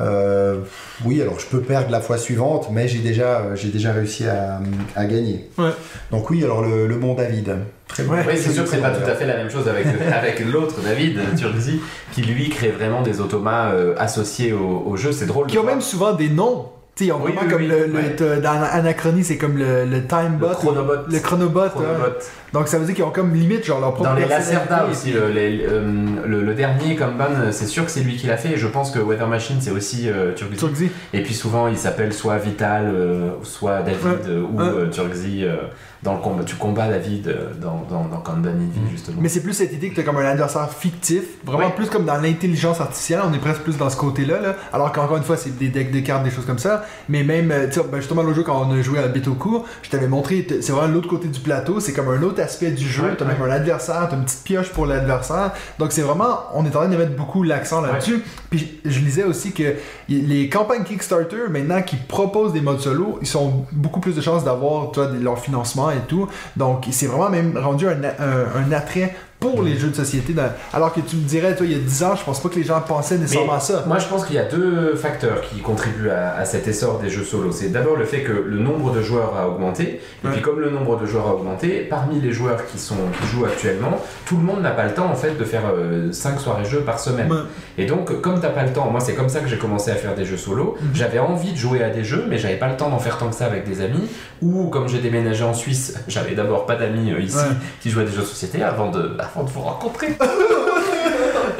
euh, oui, alors je peux perdre la fois suivante, mais j'ai déjà, j'ai déjà réussi à, à gagner. Ouais. Donc oui, alors le, le bon David. Très bon. Ouais. Oui, c'est sûr que c'est pas tout à fait la même chose avec, avec l'autre, David Turkzy, qui lui crée vraiment des automas euh, associés au, au jeu. C'est drôle. Qui ont même souvent des noms. Tu sais, ils ont Oui, vraiment oui, comme oui, le, dans Anachronie, c'est comme le, le timebot. Le chronobot. Le chronobot. ouais. Chronobot. Donc ça veut dire qu'ils ont comme limite genre leur propre Dans les. Lacerda aussi, le, les- euh, le, le dernier Kanban, c'est sûr que c'est lui qui l'a fait. Et je pense que Weather Machine, c'est aussi euh. Turkzy. Et puis souvent, il s'appelle soit Vital, euh, soit David, Ouais. euh, ou Ouais. Dans le combat, tu combats David euh, dans, dans, dans Kanban Eevee, justement. Mais c'est plus cette idée que t'as comme un adversaire fictif, vraiment plus comme dans l'intelligence artificielle, on est presque plus dans ce côté-là, là. alors qu'encore une fois c'est des decks de cartes, des choses comme ça, mais même, euh, tu ben, justement l'autre jour quand on a joué à Betoku, je t'avais montré, c'est vraiment l'autre côté du plateau, c'est comme un autre aspect du jeu, Ouais, t'as même un adversaire, t'as une petite pioche pour l'adversaire, donc c'est vraiment, on est en train de mettre beaucoup l'accent là-dessus, puis je lisais aussi que les campagnes Kickstarter maintenant qui proposent des modes solo, ils ont beaucoup plus de chances d'avoir tu des- leur financement et tout. Donc c'est vraiment même rendu un, un- un attrait pour les jeux de société. dans- Alors que tu me dirais, toi, il y a 10 ans, je pense pas que les gens pensaient nécessairement Mais à ça. Moi, je pense qu'il y a deux facteurs qui contribuent à, à cet essor des jeux solo. C'est d'abord le fait que le nombre de joueurs a augmenté. Et Ouais. puis, comme le nombre de joueurs a augmenté, parmi les joueurs qui, sont, qui jouent actuellement, tout le monde n'a pas le temps en fait de faire 5 soirées jeux par semaine. Ouais. Et donc, comme t'as pas le temps, moi c'est comme ça que j'ai commencé à faire des jeux solo. Mhm. J'avais envie de jouer à des jeux, mais j'avais pas le temps d'en faire tant que ça avec des amis. Ou comme j'ai déménagé en Suisse, j'avais d'abord pas d'amis euh, ici Ouais. qui jouaient à des jeux de société avant de, avant de vous rencontrer.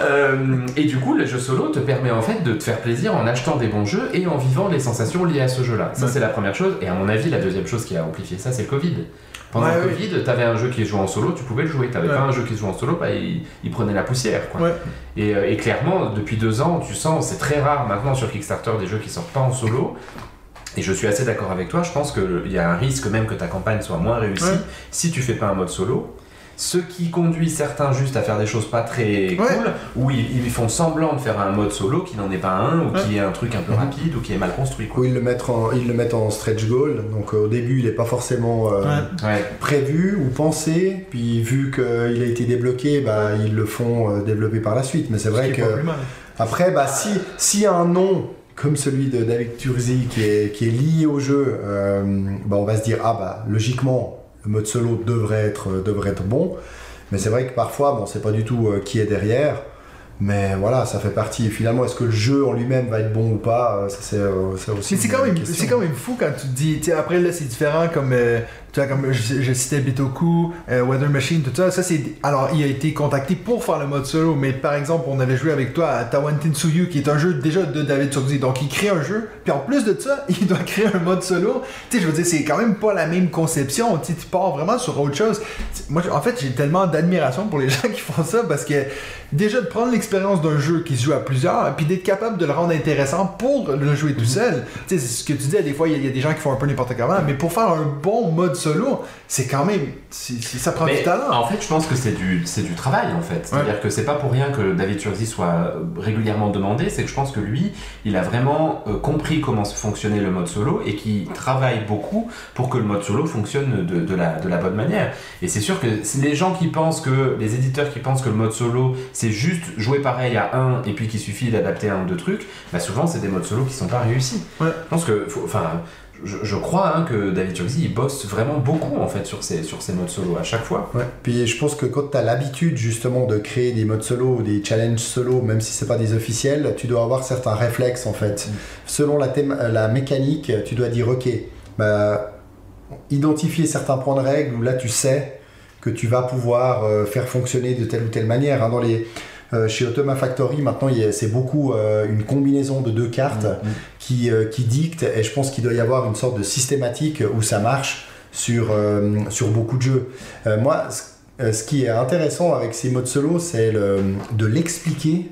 Euh, et du coup, le jeu solo te permet en fait de te faire plaisir en achetant des bons jeux et en vivant les sensations liées à ce jeu-là. Ça, Ouais. c'est la première chose. Et à mon avis, la deuxième chose qui a amplifié ça, c'est le Covid. Pendant Ouais, le. Covid, t'avais un jeu qui se jouait en solo, tu pouvais le jouer. T'avais Ouais. pas un jeu qui se jouait en solo, bah, il, il prenait la poussière. Quoi. Ouais. Et, euh, et clairement, depuis deux ans, tu sens, c'est très rare maintenant sur Kickstarter des jeux qui sortent pas en solo. Et je suis assez d'accord avec toi, je pense qu'il y a un risque même que ta campagne soit moins réussie si tu fais pas un mode solo. Ce qui conduit certains juste à faire des choses pas très cool, où ils, ils font semblant de faire un mode solo qui n'en est pas un, ou Ouais. qui est un truc un peu Mhm. rapide, ou qui est mal construit. Quoi. Où ils le mettent en, ils le mettent en stretch goal. Donc euh, au début, il n'est pas forcément euh, Ouais. Prévu ou pensé. Puis vu qu'il a été débloqué, bah, ils le font euh, développer par la suite. Mais c'est vrai que après, bah, si s'il y a un nom comme celui de David Turzi qui est, qui est lié au jeu, euh, bah, on va se dire ah bah logiquement le mode solo devrait être devrait être bon. Mais c'est vrai que parfois, bon, c'est pas du tout euh, qui est derrière. Mais voilà, ça fait partie. Finalement, est-ce que le jeu en lui-même va être bon ou pas euh, Ça, c'est euh, aussi. Mais c'est quand, même, c'est quand même fou quand tu te dis, après là c'est différent comme, euh, tu vois, comme je, citais Bitoku, euh, Weather Machine, tout ça, ça c'est, alors il a été contacté pour faire le mode solo, mais par exemple on avait joué avec toi à Tawantinsuyu qui est un jeu déjà de David Turzi, donc il crée un jeu, puis en plus de ça, il doit créer un mode solo, tu sais, je veux dire, c'est quand même pas la même conception, tu pars vraiment sur autre chose. Moi en fait j'ai tellement d'admiration pour les gens qui font ça parce que déjà de prendre l'expérience d'un jeu qui se joue à plusieurs, puis d'être capable de le rendre intéressant pour le jouer tout seul. Tu sais, c'est ce que tu disais, des fois, il y, y a des gens qui font un peu n'importe comment, mais pour faire un bon mode solo, c'est quand même. ça prend Mais du talent. en fait, je pense que c'est du, c'est du travail en fait. C'est-à-dire que c'est pas pour rien que David Turzi soit régulièrement demandé, c'est que je pense que lui, il a vraiment euh, compris comment fonctionnait le mode solo et qui travaille beaucoup pour que le mode solo fonctionne de, de la, de la bonne manière. Et c'est sûr que les gens qui pensent que, les éditeurs qui pensent que le mode solo c'est juste jouer pareil à un et puis qu'il suffit d'adapter un ou deux trucs, bah souvent c'est des modes solo qui sont pas réussis. Ouais. Je pense que, enfin, je, je crois hein, que David Turzi il bosse vraiment beaucoup en fait sur ces, sur ces modes solo à chaque fois. Ouais. Puis je pense que quand tu as l'habitude justement de créer des modes solo ou des challenges solo, même si c'est pas des officiels, tu dois avoir certains réflexes en fait. Selon la, thème- la mécanique, tu dois dire ok, bah, identifier certains points de règle où là tu sais que tu vas pouvoir euh, faire fonctionner de telle ou telle manière. hein. Dans les, euh, chez Automa Factory, maintenant, c'est beaucoup euh, une combinaison de deux cartes qui, euh, qui dicte, et je pense qu'il doit y avoir une sorte de systématique où ça marche sur, euh, sur beaucoup de jeux. Euh, moi, ce, euh, ce qui est intéressant avec ces modes solo, c'est le- de l'expliquer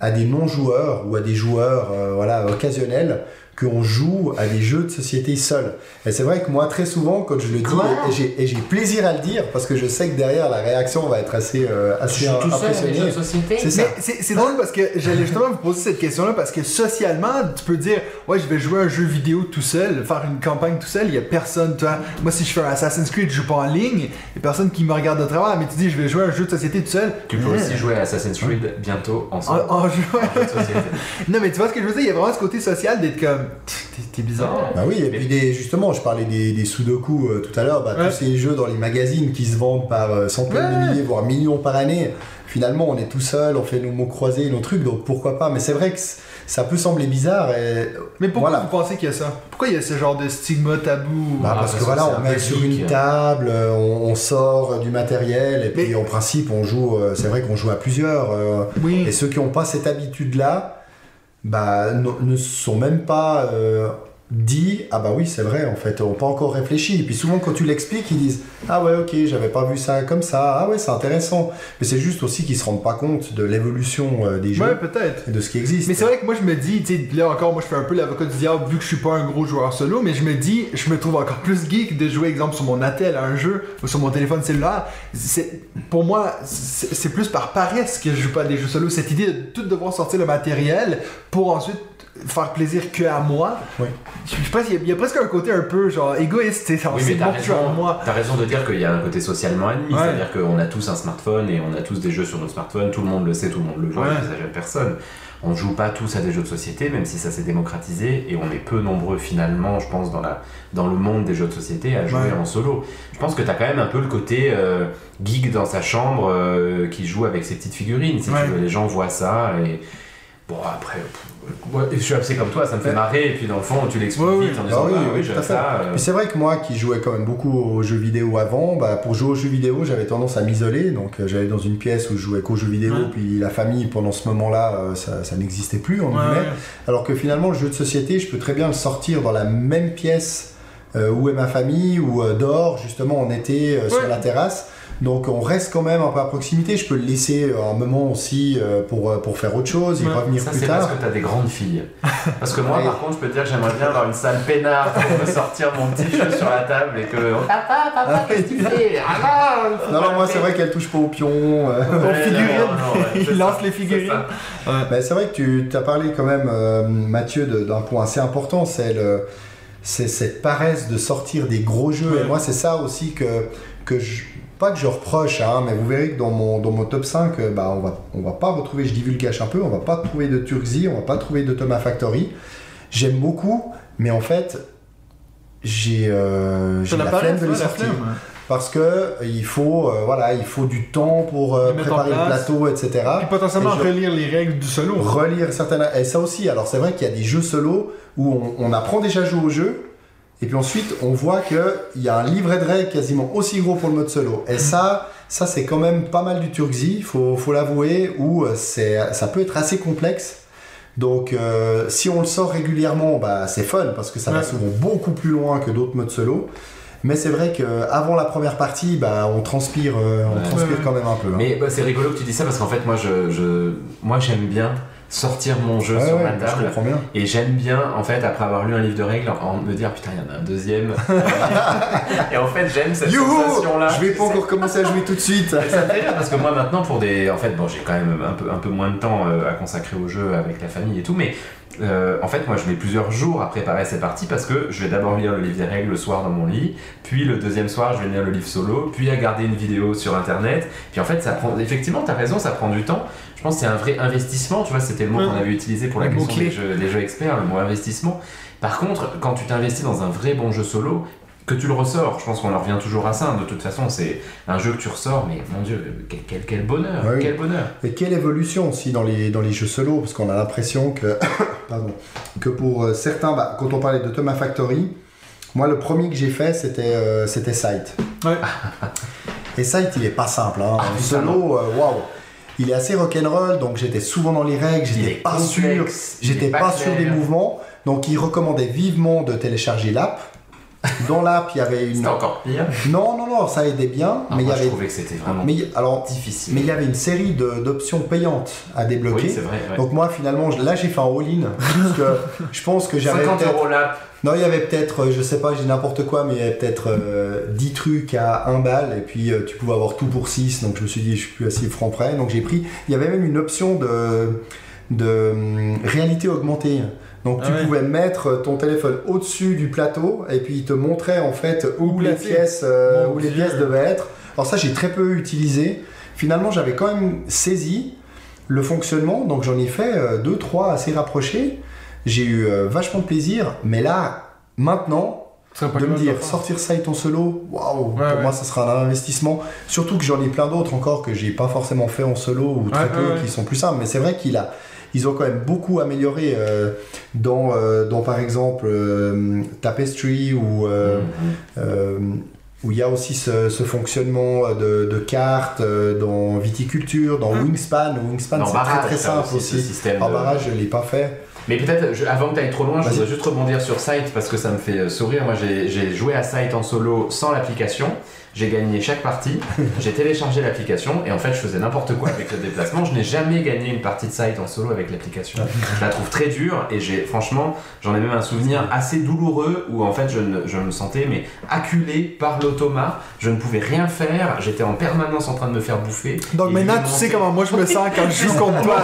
à des non-joueurs ou à des joueurs euh, voilà, occasionnels qu'on joue à des jeux de société seuls. Et c'est vrai que moi, très souvent, quand je le dis, et, et j'ai- et j'ai plaisir à le dire, parce que je sais que derrière, la réaction va être assez, euh, Je assez suis tout seul avec les impressionnée. jeux de société. C'est ça. Mais c'est c'est drôle parce que j'allais justement vous poser cette question-là parce que socialement, tu peux dire Ouais, je vais jouer un jeu vidéo tout seul, faire une campagne tout seul, il y a personne, toi. Moi, si je fais un Assassin's Creed, je joue pas en ligne, il y a personne qui me regarde de travers, mais tu dis Je vais jouer un jeu de société tout seul. Tu peux aussi jouer à Assassin's Creed bientôt En, ensemble. en jeu. En jeu de société. non, mais tu vois ce que je veux dire, il y a vraiment ce côté social d'être comme T'es bizarre. Bah oui, et puis des, justement, je parlais des, des sudoku euh, tout à l'heure, bah, Ouais. tous ces jeux dans les magazines qui se vendent par euh, centaines Ouais. de milliers, voire millions par année, finalement on est tout seul, on fait nos mots croisés, nos trucs, donc pourquoi pas, mais c'est vrai que ça peut sembler bizarre, et Mais pourquoi Voilà. vous pensez qu'il y a ça? Pourquoi il y a ce genre de stigma tabou? Bah, Ah, parce parce que que voilà, on met sur une table, euh, on, on sort du matériel, et puis Mais- en principe on joue, euh, c'est vrai qu'on joue à plusieurs, euh, Oui. et ceux qui n'ont pas cette habitude-là, bah, ne sont même pas euh, dit ah bah oui c'est vrai en fait, on pas encore réfléchi. Et puis souvent quand tu l'expliques, ils disent ah ouais ok j'avais pas vu ça comme ça, ah ouais c'est intéressant. Mais c'est juste aussi qu'ils se rendent pas compte de l'évolution euh, des jeux Ouais, peut-être. et de ce qui existe. Mais c'est vrai que moi je me dis, tu sais, là encore, moi je fais un peu l'avocat du diable vu que je suis pas un gros joueur solo, mais je me dis, je me trouve encore plus geek de jouer, exemple, sur mon attel à un jeu ou sur mon téléphone cellulaire. C'est, pour moi, c'est c'est plus par paresse que je joue pas à des jeux solo. Cette idée de tout devoir sortir le matériel pour ensuite faire plaisir que à moi. Oui. Je, je pense qu'il y, a- il y a presque un côté un peu genre égoïste, Oui, mais t'as à raison, moi. t'as raison de dire qu'il y a un côté socialement admis, Ouais. c'est-à-dire qu'on a tous un smartphone et on a tous des jeux sur notre smartphone, tout le monde le sait, tout le monde le voit, Ouais. ça gêne personne. On ne joue pas tous à des jeux de société, même si ça s'est démocratisé, et on est peu nombreux finalement, je pense, dans, la, dans le monde des jeux de société à jouer Ouais. en solo. Je pense que tu as quand même un peu le côté euh, geek dans sa chambre euh, qui joue avec ses petites figurines, si tu veux. Les gens voient ça et Bon, après, pff, ouais, je suis assez comme toi, ça me fait marrer, et puis dans le fond, tu l'expliques Ouais, vite en disant, oui, ah, oui, oui, j'aime à fait. ça. euh, c'est vrai que moi qui jouais quand même beaucoup aux jeux vidéo avant, bah, pour jouer aux jeux vidéo, j'avais tendance à m'isoler. Donc euh, j'allais dans une pièce où je jouais qu'aux jeux vidéo, Ouais. puis la famille pendant ce moment-là, euh, ça, ça n'existait plus, en Ouais, guillemets. ouais. Alors que finalement, le jeu de société, je peux très bien le sortir dans la même pièce euh, où est ma famille, ou euh, dehors, justement en été, euh, sur la terrasse. Donc on reste quand même un peu à proximité. Je peux le laisser euh, un moment aussi euh, pour, euh, pour faire autre chose, y Ouais. revenir Ça, plus c'est tard. parce que t'as des grandes filles. Parce que moi, Ouais. par contre, je peux te dire que j'aimerais bien avoir une salle peinard pour me sortir mon petit jeu sur la table et que. Papa, papa, qu'est-ce que tu fais? Ah non, Non, moi c'est vrai qu'elle touche pas au pion. euh. Aux Ouais, figurines. Il c'est lance les c'est figurines. Ben, c'est vrai que tu as parlé quand même, euh, Mathieu, d'un point assez important, c'est le- c'est cette paresse de sortir des gros jeux. Ouais. Et moi, c'est ça aussi que, que je, pas que je reproche, hein, mais vous verrez que dans mon, dans mon top 5, euh, bah, on va, on va pas retrouver, je divulgage un peu, on va pas trouver de Turkzy, on va pas trouver de Thomas Factory. J'aime beaucoup, mais en fait, j'ai euh, la flemme de les la sortir. flemme, ouais. parce que euh, il faut euh, voilà il faut du temps pour euh, préparer le plateau etc potentiellement Et je- relire les règles du solo. relire certaines et ça aussi alors c'est vrai qu'il y a des jeux solo où on, on apprend déjà à jouer au jeu et puis ensuite on voit que il y a un livret de règles quasiment aussi gros pour le mode solo et ça ça c'est quand même pas mal du Turkzy faut faut l'avouer où euh, ça peut être assez complexe donc euh, si on le sort régulièrement bah c'est fun parce que ça va souvent beaucoup plus loin que d'autres modes solo mais c'est vrai que avant la première partie bah on transpire euh, on Ouais. transpire Ouais, ouais. quand même un peu hein. Mais bah, c'est rigolo que tu dis ça parce qu'en fait, moi, je, je- moi j'aime bien sortir mon jeu Ouais, sur ouais, la je table. Et j'aime bien, en fait, après avoir lu un livre de règles, en, me dire putain, il y en a un deuxième. et en fait, j'aime cette sensation-là. Je vais pas encore commencer à jouer tout de suite. Et ça me fait rire parce que moi maintenant pour des en fait bon j'ai quand même un peu un peu moins de temps euh, à consacrer au jeu avec la famille et tout mais euh, en fait moi je mets plusieurs jours à préparer ces parties parce que je vais d'abord lire le livre des règles le soir dans mon lit puis le deuxième soir je vais lire le livre solo puis à garder une vidéo sur internet puis en fait ça prend effectivement t'as raison ça prend du temps je pense que c'est un vrai investissement tu vois c'était le mot Ouais. qu'on avait utilisé pour la question des jeux, des jeux experts le mot investissement par contre quand tu t'investis dans un vrai bon jeu solo que tu le ressors, je pense qu'on en revient toujours à ça. De toute façon, c'est un jeu que tu ressors, mais mon dieu, quel, quel, quel bonheur, Ouais, oui. quel bonheur. Et quelle évolution aussi dans les, dans les jeux solo, parce qu'on a l'impression que, pardon, que pour euh, certains, bah, quand on parlait de Thomas Factory, moi le premier que j'ai fait c'était euh, Sight. Ouais. Et Sight il est pas simple, hein. Ah, solo, euh, waouh. Il est assez rock'n'roll, donc j'étais souvent dans les règles, j'étais pas complexe, sûr, j'étais pas, pas sûr des mouvements, donc il recommandait vivement de télécharger l'app. Dans l'app, il y avait une. C'était encore pire. Non, non, non, ça aidait bien, Ah, mais il y moi, je avait. trouvais que c'était vraiment Mais alors, difficile. mais il y avait une série d'options payantes à débloquer. oui, c'est vrai. ouais. Donc moi finalement là j'ai fait un all-in je pense que j'avais 50 peut-être- euros l'app. non il y avait peut-être euh, je sais pas j'ai n'importe quoi mais il y avait peut-être euh, 10 trucs à 1 balle et puis euh, tu pouvais avoir tout pour 6 donc je me suis dit je suis plus assez franc près donc j'ai pris il y avait même une option de de hum, réalité augmentée donc tu Ah ouais. pouvais mettre ton téléphone au-dessus du plateau et puis il te montrait en fait où, Où les pièces euh, où les pièces devaient être alors ça j'ai très peu utilisé finalement j'avais quand même saisi le fonctionnement, donc j'en ai fait 2-3 assez rapprochés. J'ai eu euh, vachement de plaisir, mais là, maintenant, de me dire sortir ça et ton solo, waouh, pour ouais. moi ça sera un investissement. Surtout que j'en ai plein d'autres encore que j'ai pas forcément fait en solo ou très Ouais, peu, qui sont plus simples. Mais c'est vrai qu'il a, ils ont quand même beaucoup amélioré euh, dans, euh, dans par exemple euh, Tapestry ou Mhm. où il y a aussi ce, ce fonctionnement de, de cartes euh, dans viticulture, dans Mm. Wingspan. Wingspan Dans c'est très barrage, très simple aussi. système En de- barrage, je l'ai pas fait. Mais peut-être, je- avant que tu ailles trop loin, je voudrais juste rebondir sur Sight parce que ça me fait sourire. Moi, j'ai j'ai joué à Sight en solo sans l'application. J'ai gagné chaque partie. j'ai téléchargé l'application et en fait, je faisais n'importe quoi avec le déplacement. Je n'ai jamais gagné une partie de Sight en solo avec l'application. Je la trouve très dure et j'ai, franchement, j'en ai même un souvenir assez douloureux où en fait, je, ne- je me sentais mais acculé par l'automa. Je ne pouvais rien faire. J'étais en permanence en train de me faire bouffer. Donc maintenant, tu sais comment moi je me sens quand je joue contre toi.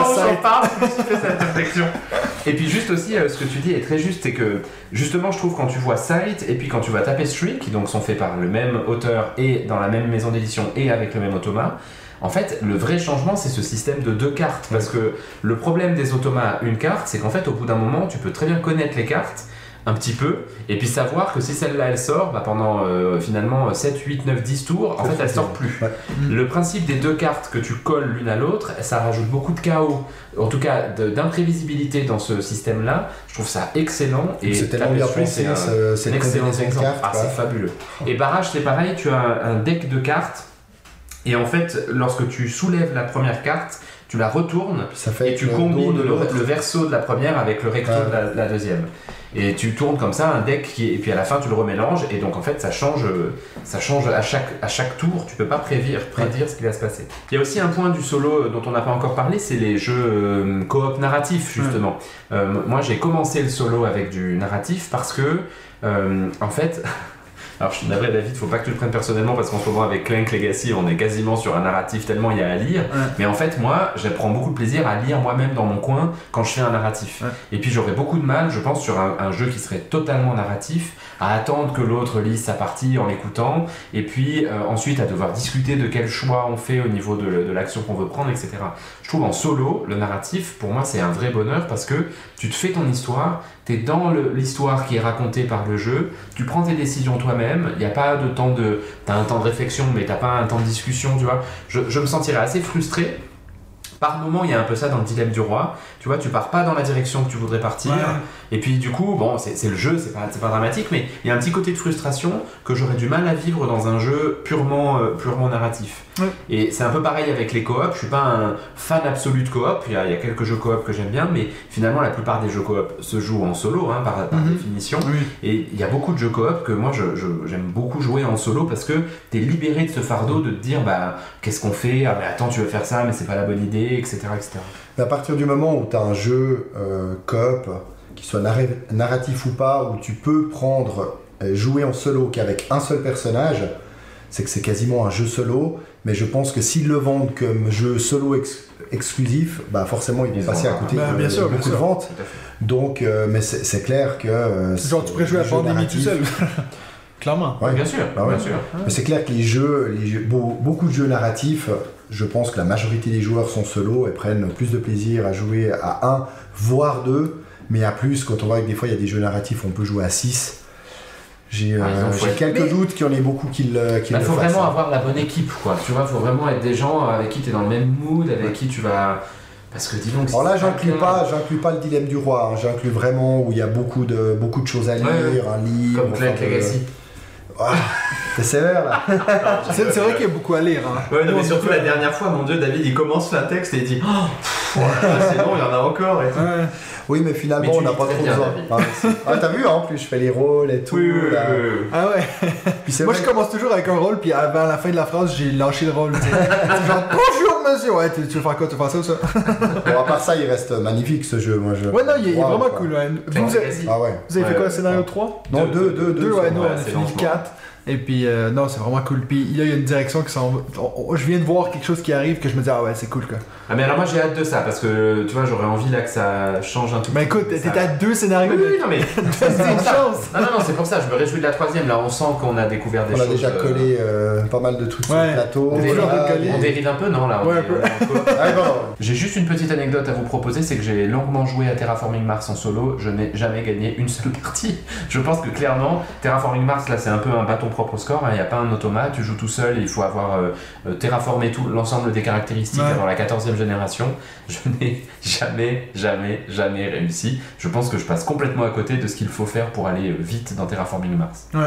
Et puis juste aussi, euh, ce que tu dis est très juste, c'est que justement, je trouve quand tu vois Sight et puis quand tu vois Tapestry, qui donc sont faits par le même auteur et dans la même maison d'édition et avec le même automa, en fait, le vrai changement, c'est ce système de deux cartes. Parce que le problème des automas à une carte, c'est qu'en fait, au bout d'un moment, tu peux très bien connaître les cartes. Un petit peu, et puis savoir que si celle-là elle sort, bah, pendant euh, finalement 7, 8, 9, 10 tours, en fait elle sort plus. Ouais. Le principe des deux cartes que tu colles l'une à l'autre, ça rajoute beaucoup de chaos, en tout cas d'imprévisibilité dans ce système-là. Je trouve ça excellent. Et C'est tellement bien pensé, c'est un- ce- un cette excellent combinaison de exemple. cartes. Ah, c'est fabuleux. Et barrage, c'est pareil, tu as un, un deck de cartes, et en fait, lorsque tu soulèves la première carte, tu la retournes, Ça fait et tu combines le, verso de la première avec le recto de la, la deuxième. Et tu tournes comme ça un deck qui est- et puis à la fin tu le remélanges et donc en fait ça change, ça change à chaque, à chaque tour. Tu peux pas prédire, prédire ce qui va se passer. Il y a aussi un point du solo euh, dont on n'a pas encore parlé, c'est les jeux euh, coop narratifs justement. Euh, moi j'ai commencé le solo avec du narratif parce que euh, en fait. Alors je suis navré David, faut pas que tu le prennes personnellement parce qu'en ce moment avec Clank Legacy on est quasiment sur un narratif tellement il y a à lire. Mais en fait moi je prends beaucoup de plaisir à lire moi-même dans mon coin quand je fais un narratif. Ouais. Et puis j'aurais beaucoup de mal je pense sur un, un jeu qui serait totalement narratif à attendre que l'autre lise sa partie en l'écoutant et puis euh, ensuite à devoir discuter de quel choix on fait au niveau de, de l'action qu'on veut prendre etc. Je trouve en solo le narratif pour moi c'est un vrai bonheur parce que tu te fais ton histoire, tu es dans l'histoire qui est racontée par le jeu, tu prends tes décisions toi-même, il n'y a pas de temps de... T'as un temps de réflexion mais t'as pas un temps de discussion, tu vois. Je, je me sentirais assez frustré. Par moment, il y a un peu ça dans le dilemme du roi. Tu vois, tu pars pas dans la direction que tu voudrais partir. Ouais. Et puis du coup, bon, c'est le jeu, c'est pas, pas dramatique, mais il y a un petit côté de frustration que j'aurais du mal à vivre dans un jeu purement, euh, purement narratif. Ouais. Et c'est un peu pareil avec les coops. Je suis pas un fan absolu de coop. Il y a, il y a quelques jeux coop que j'aime bien, mais finalement, la plupart des jeux coop se jouent en solo, hein, par, par Mhm. définition. Oui. Et il y a beaucoup de jeux coop que moi je- je- j'aime beaucoup jouer en solo parce que tu es libéré de ce fardeau de te dire bah qu'est-ce qu'on fait? Ah mais attends tu veux faire ça mais c'est pas la bonne idée etc etc. Mais à partir du moment où tu as un jeu euh, coop, qu'il soit narra- narratif ou pas, où tu peux prendre, euh, jouer en solo qu'avec un seul personnage, c'est que c'est quasiment un jeu solo. Mais je pense que s'ils le vendent comme jeu solo ex- exclusif, bah forcément ils vont passer à côté Bah, de bien sûr, beaucoup bien de ventes. Donc, euh, mais c'est clair que. euh, Genre, tu pourrais jouer à Pandémie tout seul. Clairement. Ouais. Bien sûr, Bah ouais. bien sûr. Mais c'est clair que les jeux, les jeux- beau- beaucoup de jeux narratifs, je pense que la majorité des joueurs sont solo et prennent plus de plaisir à jouer à un, voire deux, mais à plus, quand on voit que des fois il y a des jeux narratifs, on peut jouer à 6. J'ai Par euh, quelques Mais- doutes qu'il y en ait beaucoup qui le, qui Il le faut fassent. vraiment avoir la bonne équipe quoi. Tu vois, faut vraiment être des gens avec qui tu es dans le même mood, avec qui tu vas parce que dis donc. Alors là, j'inclus pas, j'inclus pas le dilemme du roi. hein. J'inclus vraiment où il y a beaucoup de beaucoup de choses à lire, Ouais, ouais. un livre. comme Clank de- Legacy. Ah, T'es sévère là. C'est c'est vrai qu'il y a beaucoup à lire. Hein. Ouais, non, mais surtout la dernière fois, mon dieu, David, il commence un texte et il dit Oh, pff, voilà, c'est bon, il y en a encore. Et tout. Ouais. Oui, mais finalement, Mais on n'a pas trop besoin. Ah. Ah, t'as vu, hein, en plus, je fais les rôles et tout. là. Ah ouais. Puis c'est Moi, je commence toujours avec un rôle, puis avant la fin de la phrase, j'ai lâché le rôle. C'est genre, bonjour monsieur. Ouais, tu, tu veux faire quoi Tu veux faire ça ou ça? Bon, à part ça, il reste magnifique ce jeu. Moi, je... Ouais, non, il est, vraiment quoi. cool. ouais. Vous, avez. Ah ouais. vous avez fait quoi, scénario ouais. 3 Non, deux, deux, deux. Deux, ouais, sûrement. nous, on a c'est fini le lancement. 4. Et puis, euh, non, c'est vraiment cool. Puis là, il y a une direction qui s'en on- on- Je viens de voir quelque chose qui arrive que je me dis, ah ouais, c'est cool quoi. Ah, mais alors moi j'ai hâte de ça parce que tu vois, j'aurais envie là que ça change un tout Mais petit écoute, peu. t'es Ça- à deux scénarios. Oui, oui, non, mais. C'est une chance. Ah non, non, c'est pour ça, je me réjouis de la troisième. Là, on sent qu'on a découvert des On a choses. déjà euh, collé euh, pas mal de trucs sur le plateau. On On dérive, on un peu, non là on Ouais, est- un peu. on. Ah, bon, J'ai juste une petite anecdote à vous proposer, c'est que j'ai longuement joué à Terraforming Mars en solo, je n'ai jamais gagné une seule partie. Je pense que clairement, Terraforming Mars, là c'est un peu un bâton propre score, hein. il n'y a pas un automate, tu joues tout seul, il faut avoir euh, euh, terraformé tout l'ensemble des caractéristiques Ouais. avant la 14e génération. Je n'ai jamais, jamais, jamais réussi. Je pense que je passe complètement à côté de ce qu'il faut faire pour aller euh, vite dans Terraforming Mars. Ouais.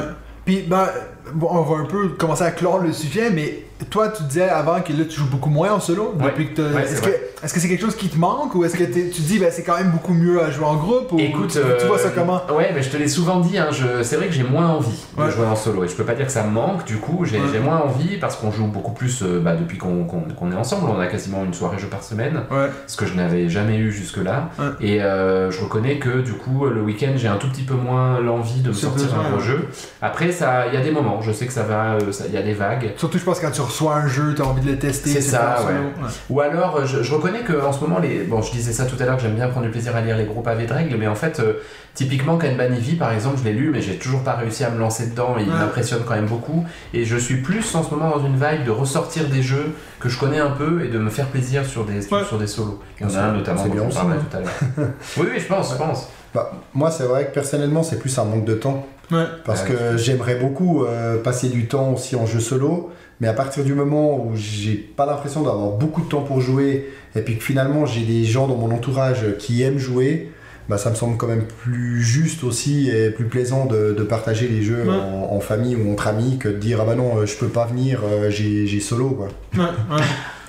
Puis, ben, bon, on va un peu commencer à clore le sujet, mais toi, tu disais avant que là, tu joues beaucoup moins en solo. Ouais. Depuis que t'as- Ouais, est-ce que est-ce que c'est quelque chose qui te manque ou est-ce que tu dis, ben, c'est quand même beaucoup mieux à jouer en groupe ou Écoute, tu, tu vois ça euh, comment? Ouais, mais je te l'ai souvent dit, hein, je... c'est vrai que j'ai moins envie de Ouais. jouer en solo. Et je peux pas dire que ça me manque, du coup, j'ai moins envie parce qu'on joue beaucoup plus euh, bah, depuis qu'on qu'on- qu'on est ensemble. On a quasiment une soirée jeu par semaine, ce que je n'avais jamais eu jusque-là. Et euh, je reconnais que du coup, le week-end, j'ai un tout petit peu moins l'envie de me sortir un gros jeu. Après, il y a des moments, je sais que ça va, euh, il y a des vagues. Surtout, je pense, quand tu reçois un jeu, t'as envie de le tester. C'est tu ça, ouais. Ou alors, euh, je, je reconnais que en ce moment, les... bon, je disais ça tout à l'heure, que j'aime bien prendre du plaisir à lire les gros pavés de règles, mais en fait, euh, typiquement, Kanban Eevee, par exemple, je l'ai lu, mais j'ai toujours pas réussi à me lancer dedans, et il Ouais. m'impressionne quand même beaucoup. Et je suis plus en ce moment dans une vibe de ressortir des jeux que je connais un peu et de me faire plaisir sur des, sur, Ouais. sur des solos. Il y en a un notamment c'est dont bien on parlait tout à l'heure. oui, oui, je pense, je pense. Bah, moi, c'est vrai que personnellement, c'est plus un manque de temps. Ouais. Parce Ouais, que j'aimerais beaucoup euh, passer du temps aussi en jeu solo, mais à partir du moment où j'ai pas l'impression d'avoir beaucoup de temps pour jouer, et puis que finalement j'ai des gens dans mon entourage qui aiment jouer, bah, ça me semble quand même plus juste aussi et plus plaisant de, de partager les jeux Ouais. en, en famille ou entre amis que de dire ah bah non, euh, je peux pas venir, euh, j'ai j'ai solo quoi. Ouais, ouais.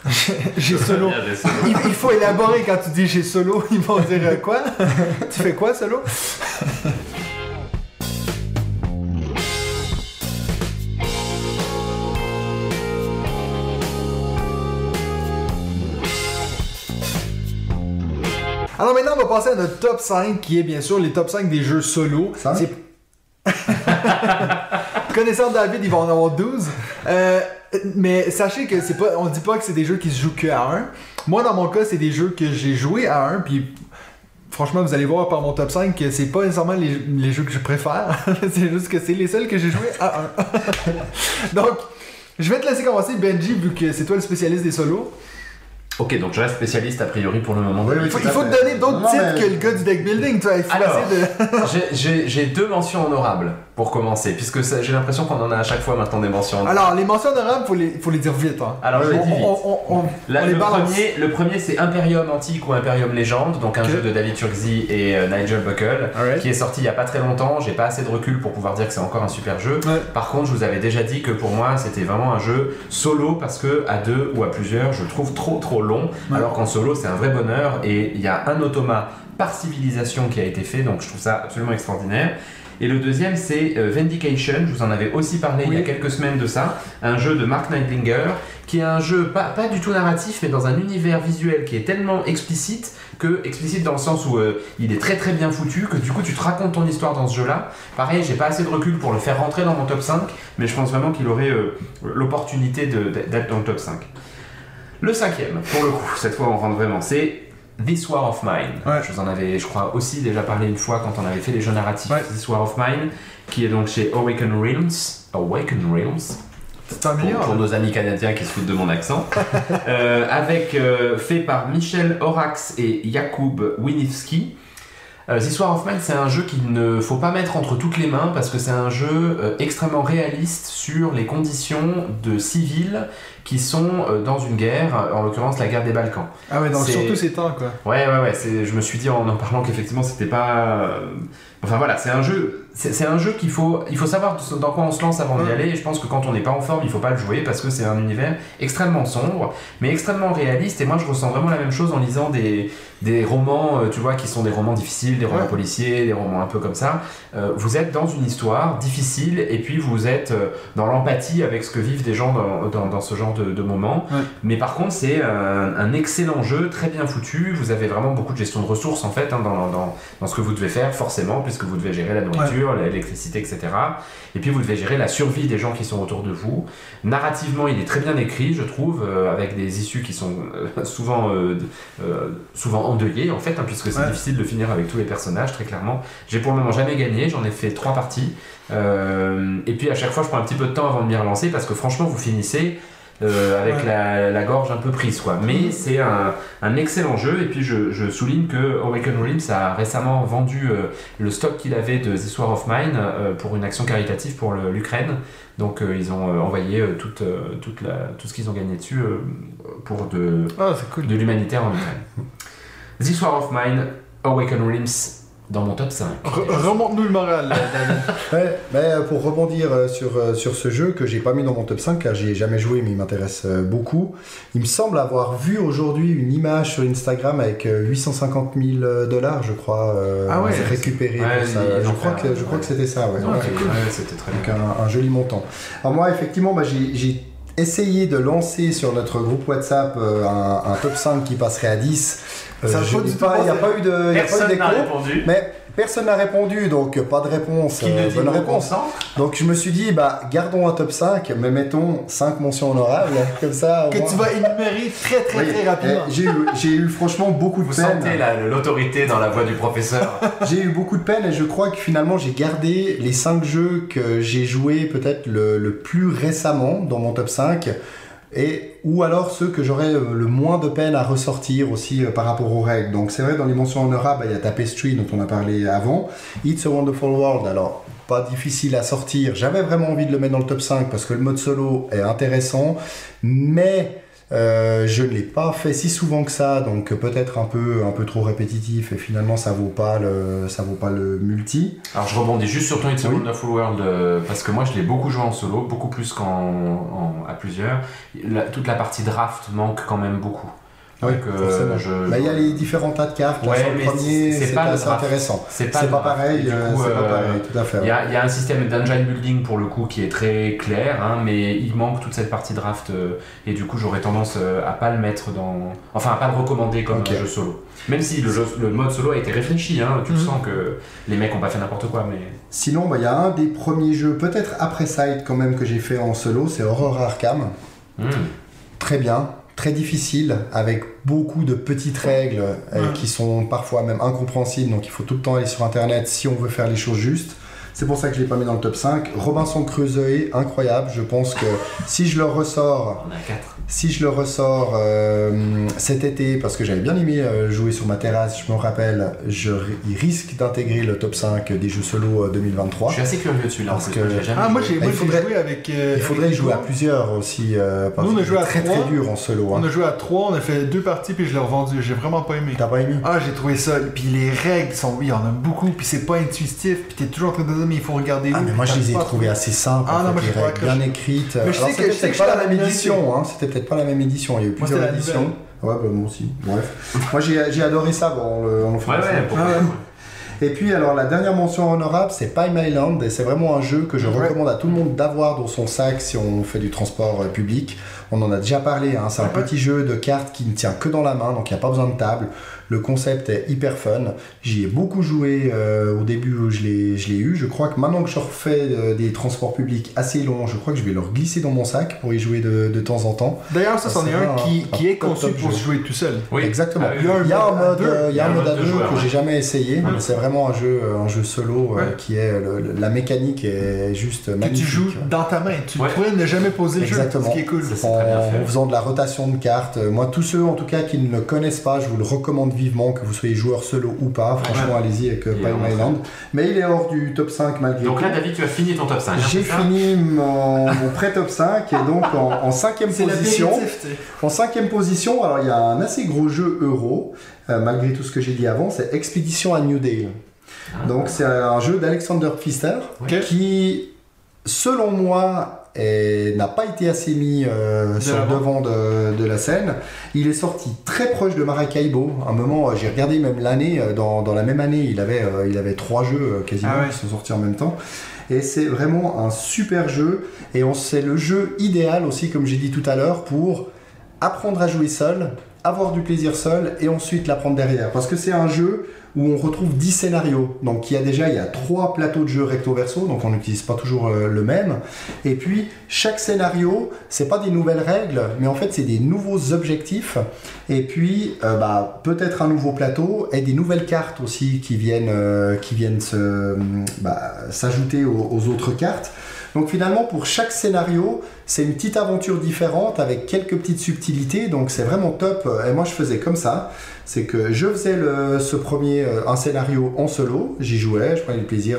j'ai solo. Il. Il, faut élaborer quand tu dis j'ai solo, ils vont dire quoi? Tu fais quoi solo? Alors maintenant, on va passer à notre top 5 qui est bien sûr les top 5 des jeux solo. C'est- Connaissant David, il va en avoir 12. Euh, mais sachez que c'est pas, on dit pas que c'est des jeux qui se jouent que à 1. Moi, dans mon cas, c'est des jeux que j'ai joué à 1, puis franchement, vous allez voir par mon top 5 que c'est pas nécessairement les, les jeux que je préfère. c'est juste que c'est les seuls que j'ai joué à 1. Donc, je vais te laisser commencer, Benji, vu que c'est toi le spécialiste des solos. Ok, donc je reste spécialiste a priori pour le moment. Oui, Il faut, il te donner d'autres titres mais- que le gars du deck building. Tu vois, il faut Alors. de. J'ai deux mentions honorables pour commencer, puisque ça- j'ai l'impression qu'on en a à chaque fois maintenant des mentions honorables. Alors, les mentions honorables, faut les, faut les dire vite. Hein. Alors, je les on, dis vite. on- on- on- La- on les le, balance. premier, le premier, c'est Imperium Antique ou Imperium Légende, donc un Ok. jeu de David Turkzy et euh, Nigel Buckle, Alright. qui est sorti il y a pas très longtemps. J'ai pas assez de recul pour pouvoir dire que c'est encore un super jeu. Ouais. Par contre, je vous avais déjà dit que pour moi, c'était vraiment un jeu solo parce que à deux ou à plusieurs, je le trouve trop trop long. Ouais. Alors qu'en solo, c'est un vrai bonheur et il y a un automate par civilisation qui a été fait, donc je trouve ça absolument extraordinaire. Et le deuxième, c'est euh, Vindication. Je vous en avais aussi parlé il y a quelques semaines de ça. Un jeu de Mark Neidlinger, qui est un jeu pas, pas du tout narratif, mais dans un univers visuel qui est tellement explicite que explicite dans le sens où euh, il est très très bien foutu, que du coup tu te racontes ton histoire dans ce jeu-là. Pareil, j'ai pas assez de recul pour le faire rentrer dans mon top 5, mais je pense vraiment qu'il aurait euh, l'opportunité d'être dans le top 5. Le cinquième, pour le coup, cette fois on rentre vraiment, c'est This War of Mine. Ouais. Je vous en avais, je crois, aussi déjà parlé une fois quand on avait fait les jeux narratifs. Ouais. This War of Mine, qui est donc chez Awaken Realms. Awaken Realms, C'est un pour, meilleur. pour nos amis canadiens qui se foutent de mon accent. Euh, avec, euh, fait par Michel Horax et Jakub Winivski. Euh, This War of Mine, c'est un jeu qu'il ne faut pas mettre entre toutes les mains parce que c'est un jeu euh, extrêmement réaliste sur les conditions de civils qui sont euh, dans une guerre, en l'occurrence la guerre des Balkans. Ah ouais, donc c'est- surtout ces temps, quoi. Ouais, ouais, ouais. c'est- Je me suis dit en en parlant qu'effectivement c'était pas. Enfin voilà, c'est un jeu. C'est un jeu qu'il faut. Il faut savoir dans quoi on se lance avant d'y aller. Et je pense que quand on n'est pas en forme, il faut pas le jouer parce que c'est un univers extrêmement sombre, mais extrêmement réaliste. Et moi, je ressens vraiment la même chose en lisant des, des romans, euh, tu vois, qui sont des romans difficiles, des romans Ouais. policiers, des romans un peu comme ça. Euh, vous êtes dans une histoire difficile et puis vous êtes euh, dans l'empathie avec ce que vivent des gens dans, dans, dans ce genre de, de moments. Ouais. Mais par contre, c'est un, un excellent jeu, très bien foutu. Vous avez vraiment beaucoup de gestion de ressources en fait hein, dans, dans, dans ce que vous devez faire, forcément, puisque vous devez gérer la nourriture, l'électricité, etc. Et puis vous devez gérer la survie des gens qui sont autour de vous. Narrativement, il est très bien écrit, je trouve, euh, avec des issues qui sont euh, souvent, euh, souvent endeuillées en fait, hein, puisque c'est Ouais. difficile de finir avec tous les personnages, très clairement. J'ai pour le moment jamais gagné, j'en ai fait trois parties. Et puis à chaque fois, je prends un petit peu de temps avant de m'y relancer parce que franchement, vous finissez euh, avec Ouais. la, la gorge un peu prise, quoi. Mais c'est un, un excellent jeu. Et puis je, je souligne que Awaken Realms a récemment vendu euh, le stock qu'il avait de This War of Mine euh, pour une action caritative pour l'Ukraine. Donc ils ont envoyé toute, toute la, tout ce qu'ils ont gagné dessus pour de, Ah, cool. de l'humanitaire en Ukraine. This War of Mine, Awaken Realms dans mon top 5. Re- Remonte-nous le moral, David. Ouais, mais euh, pour rebondir euh, sur, euh, sur ce jeu que j'ai pas mis dans mon top 5 car j'y ai jamais joué mais il m'intéresse euh, beaucoup, il me semble avoir vu aujourd'hui une image sur Instagram avec euh, 850 000 dollars je crois euh, Ah ouais. récupérés Ouais, pour ça. ils Je crois, que, je crois ouais. que c'était ça. Ouais. C'était très Donc bien. un, un joli montant. Alors moi effectivement bah, j'ai- j'ai essayé de lancer sur notre groupe WhatsApp euh, un, un top 5 qui passerait à 10. Euh, Ça a je pas Il n'y a pas eu de, il y a pas eu Personne d'écho. n'a répondu. Mais personne n'a répondu, donc pas de réponse. Qui euh, ne dit bonne réponse. Donc je me suis dit, bah gardons un top 5, mais mettons 5 mentions honorables, comme ça. que moins- tu vas énumérer très très Oui, très rapidement. eh, J'ai eu, j'ai eu franchement beaucoup de Vous peine. sentez la- l'autorité dans la voix du professeur. J'ai eu beaucoup de peine et je crois que finalement j'ai gardé les 5 jeux que j'ai joués peut-être le, le plus récemment dans mon top 5. Et ou alors ceux que j'aurais euh, le moins de peine à ressortir aussi euh, par rapport aux règles. Donc c'est vrai dans les mentions honorables, il y a Tapestry dont on a parlé avant, It's a Wonderful World, alors pas difficile à sortir. J'avais vraiment envie de le mettre dans le top 5 parce que le mode solo est intéressant, mais euh, je ne l'ai pas fait si souvent que ça, donc peut-être un peu, un peu trop répétitif et finalement ça vaut pas le, ça vaut pas le multi. Alors je rebondis juste sur ton It's a Oui. Wonderful World euh, parce que moi je l'ai beaucoup joué en solo, beaucoup plus qu'en en- à plusieurs. La- toute la partie draft manque quand même beaucoup. Oui, Donc, euh, forcément. je- Bah, il y a les différents tas de cartes. Ouais, le premier, c'est pas assez intéressant. C'est pas, pareil, Et du coup, c'est pas pareil, tout à fait. Il y, a, il y a un système d'engine building pour le coup qui est très clair, hein, mais il manque toute cette partie draft euh, et du coup j'aurais tendance euh, à pas le mettre dans, enfin à pas le recommander comme un jeu solo. Même si le, jeu- le mode solo a été réfléchi, hein, tu Mhm. sens que les mecs ont pas fait n'importe quoi, mais Sinon, bah, il y a un des premiers jeux, peut-être après Sight quand même, que j'ai fait en solo, c'est Horror Arkham. Hmm. Très bien, très difficile, avec beaucoup de petites règles euh, qui sont parfois même incompréhensibles, donc il faut tout le temps aller sur internet si on veut faire les choses justes. C'est pour ça que je l'ai pas mis dans le top 5. Robinson Crusoe, incroyable. Je pense que si je le ressors on a 4. Si je le ressors euh, cet été, parce que j'avais bien aimé euh, jouer sur ma terrasse, je me rappelle, je, il risque d'intégrer le top 5 des jeux solo euh, 2023. Je suis assez curieux de celui-là Parce que- moi, j'ai jamais Ah, moi j'ai faudrait- joué avec. euh, Il faudrait avec jouer à plusieurs aussi, euh, parce Nous, on a que joué à c'est très très dur en solo. On Hein. a joué à 3, on a fait deux parties, puis je l'ai revendu. J'ai vraiment pas aimé. T'as pas aimé? Ah, j'ai trouvé ça. Puis les règles sont. Oui, il y en a beaucoup, puis c'est pas intuitif, puis t'es toujours en train de mais il faut regarder. Ah mais moi je les ai trouver. assez simples, Ah, non, moi, bien écrites. Mais je Alors sais que- c'était pas la même édition, hein. c'était peut-être pas la même édition, il y a eu plusieurs éditions. Ouais, bah, moi aussi, bref. moi j'ai adoré ça bon, le, en le Ouais, faisant. ouais, pourquoi ouais. Et puis alors la dernière mention honorable c'est Pime Island et c'est vraiment un jeu que je Ouais. recommande à tout le monde d'avoir dans son sac si on fait du transport euh, public. On en a déjà parlé, hein. c'est un Ouais. petit jeu de cartes qui ne tient que dans la main donc il n'y a pas besoin de table. Le concept est hyper fun. J'y ai beaucoup joué euh, au début où je l'ai eu. Je crois que maintenant que je refais euh, des transports publics assez longs, je crois que je vais le glisser dans mon sac pour y jouer de, de temps en temps. D'ailleurs, ça, c'en est un un- qui, un qui est top, conçu top pour jeu. se jouer tout seul. Oui. Exactement. Ah oui, il y a un mode, à deux. euh, il y a un mode à de deux joueur, que ouais. j'ai jamais essayé, mais c'est vraiment un jeu, un jeu solo euh, Ouais. qui est le- la mécanique est juste Que magnifique. tu joues dans ta main. Tu Ouais. pourrais ne jamais poser le Exactement. jeu. Ce qui est cool. Ça, c'est très bien fait. En faisant de la rotation de cartes. Moi, tous ceux en tout cas qui ne le connaissent pas, je vous le recommande vivement, que vous soyez joueur solo ou pas. Franchement, allez-y avec euh, vraiment Island. Mais il est hors du top 5 malgré Donc tout. là, David, tu as fini ton top 5. hein, J'ai fini mon, mon pré-top 5 et donc en, en cinquième position. En cinquième position, alors il y a un assez gros jeu euro, euh, malgré tout ce que j'ai dit avant, c'est Expédition à New Dale. Ah. Donc c'est un jeu d'Alexander Pfister qui, selon moi, est- n'a pas été assez mis euh, sur le devant de, de la scène. Il est sorti très proche de Maracaibo. Un moment, euh, j'ai regardé même l'année, euh, dans, dans la même année, il avait, euh, il avait trois jeux quasiment Ah ouais. qui sont sortis en même temps. Et c'est vraiment un super jeu. Et on- c'est le jeu idéal aussi, comme j'ai dit tout à l'heure, pour apprendre à jouer seul, avoir du plaisir seul et ensuite l'apprendre derrière. Parce que c'est un jeu où on retrouve 10 scénarios. Donc il y a déjà il y a trois plateaux de jeu recto verso, donc on n'utilise pas toujours euh, le même. Et puis chaque scénario, c'est pas des nouvelles règles, mais en fait c'est des nouveaux objectifs. Et puis euh, bah, peut-être un nouveau plateau et des nouvelles cartes aussi qui viennent euh, qui viennent se, bah, s'ajouter aux- aux autres cartes. Donc finalement, pour chaque scénario, c'est une petite aventure différente avec quelques petites subtilités. Donc c'est vraiment top. Et moi, je faisais comme ça. C'est que je faisais le, ce premier, euh, un scénario en solo. J'y jouais, je prenais du plaisir.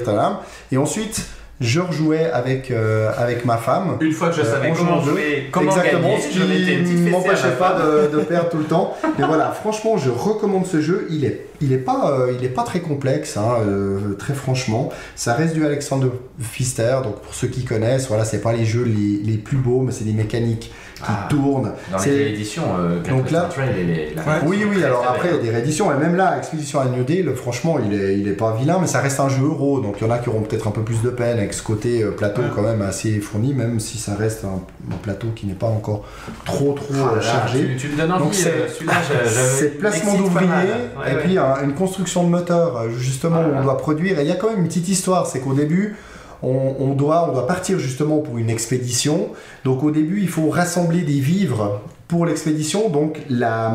Et ensuite, je rejouais avec, euh, avec ma femme. Une fois que je Euh, savais comment jouer, comment Exactement, gagner, ce qui à m'empêchait pas de, de perdre tout le temps. Mais voilà, franchement, je recommande ce jeu. Il est, il est pas, euh, il est pas très complexe, hein, euh, très franchement. Ça reste du Alexander Pfister, donc pour ceux qui connaissent, voilà, c'est pas les jeux les, les plus beaux, mais c'est des mécaniques qui Ah, tournent. Dans C'est- les éditions, euh, Donc là- Trail et les, la Ouais. réédition Oui, oui, alors après, il y a des rééditions, et même là, Expédition à New Deal, franchement, il est, il est pas vilain, mais ça reste un jeu euro, donc il y en a qui auront peut-être un peu plus de peine avec ce côté plateau Ouais. quand même assez fourni, même si ça reste un, un plateau qui n'est pas encore trop, trop Ah là chargé. Tu, tu me donnes envie, Donc c'est- placement d'ouvriers. Ouais, et puis un- une construction de moteur, euh, justement, où on doit produire. Et il y a quand même une petite histoire, c'est qu'au début, on, on doit, on doit partir justement pour une expédition. Donc au début, il faut rassembler des vivres pour l'expédition. Donc la,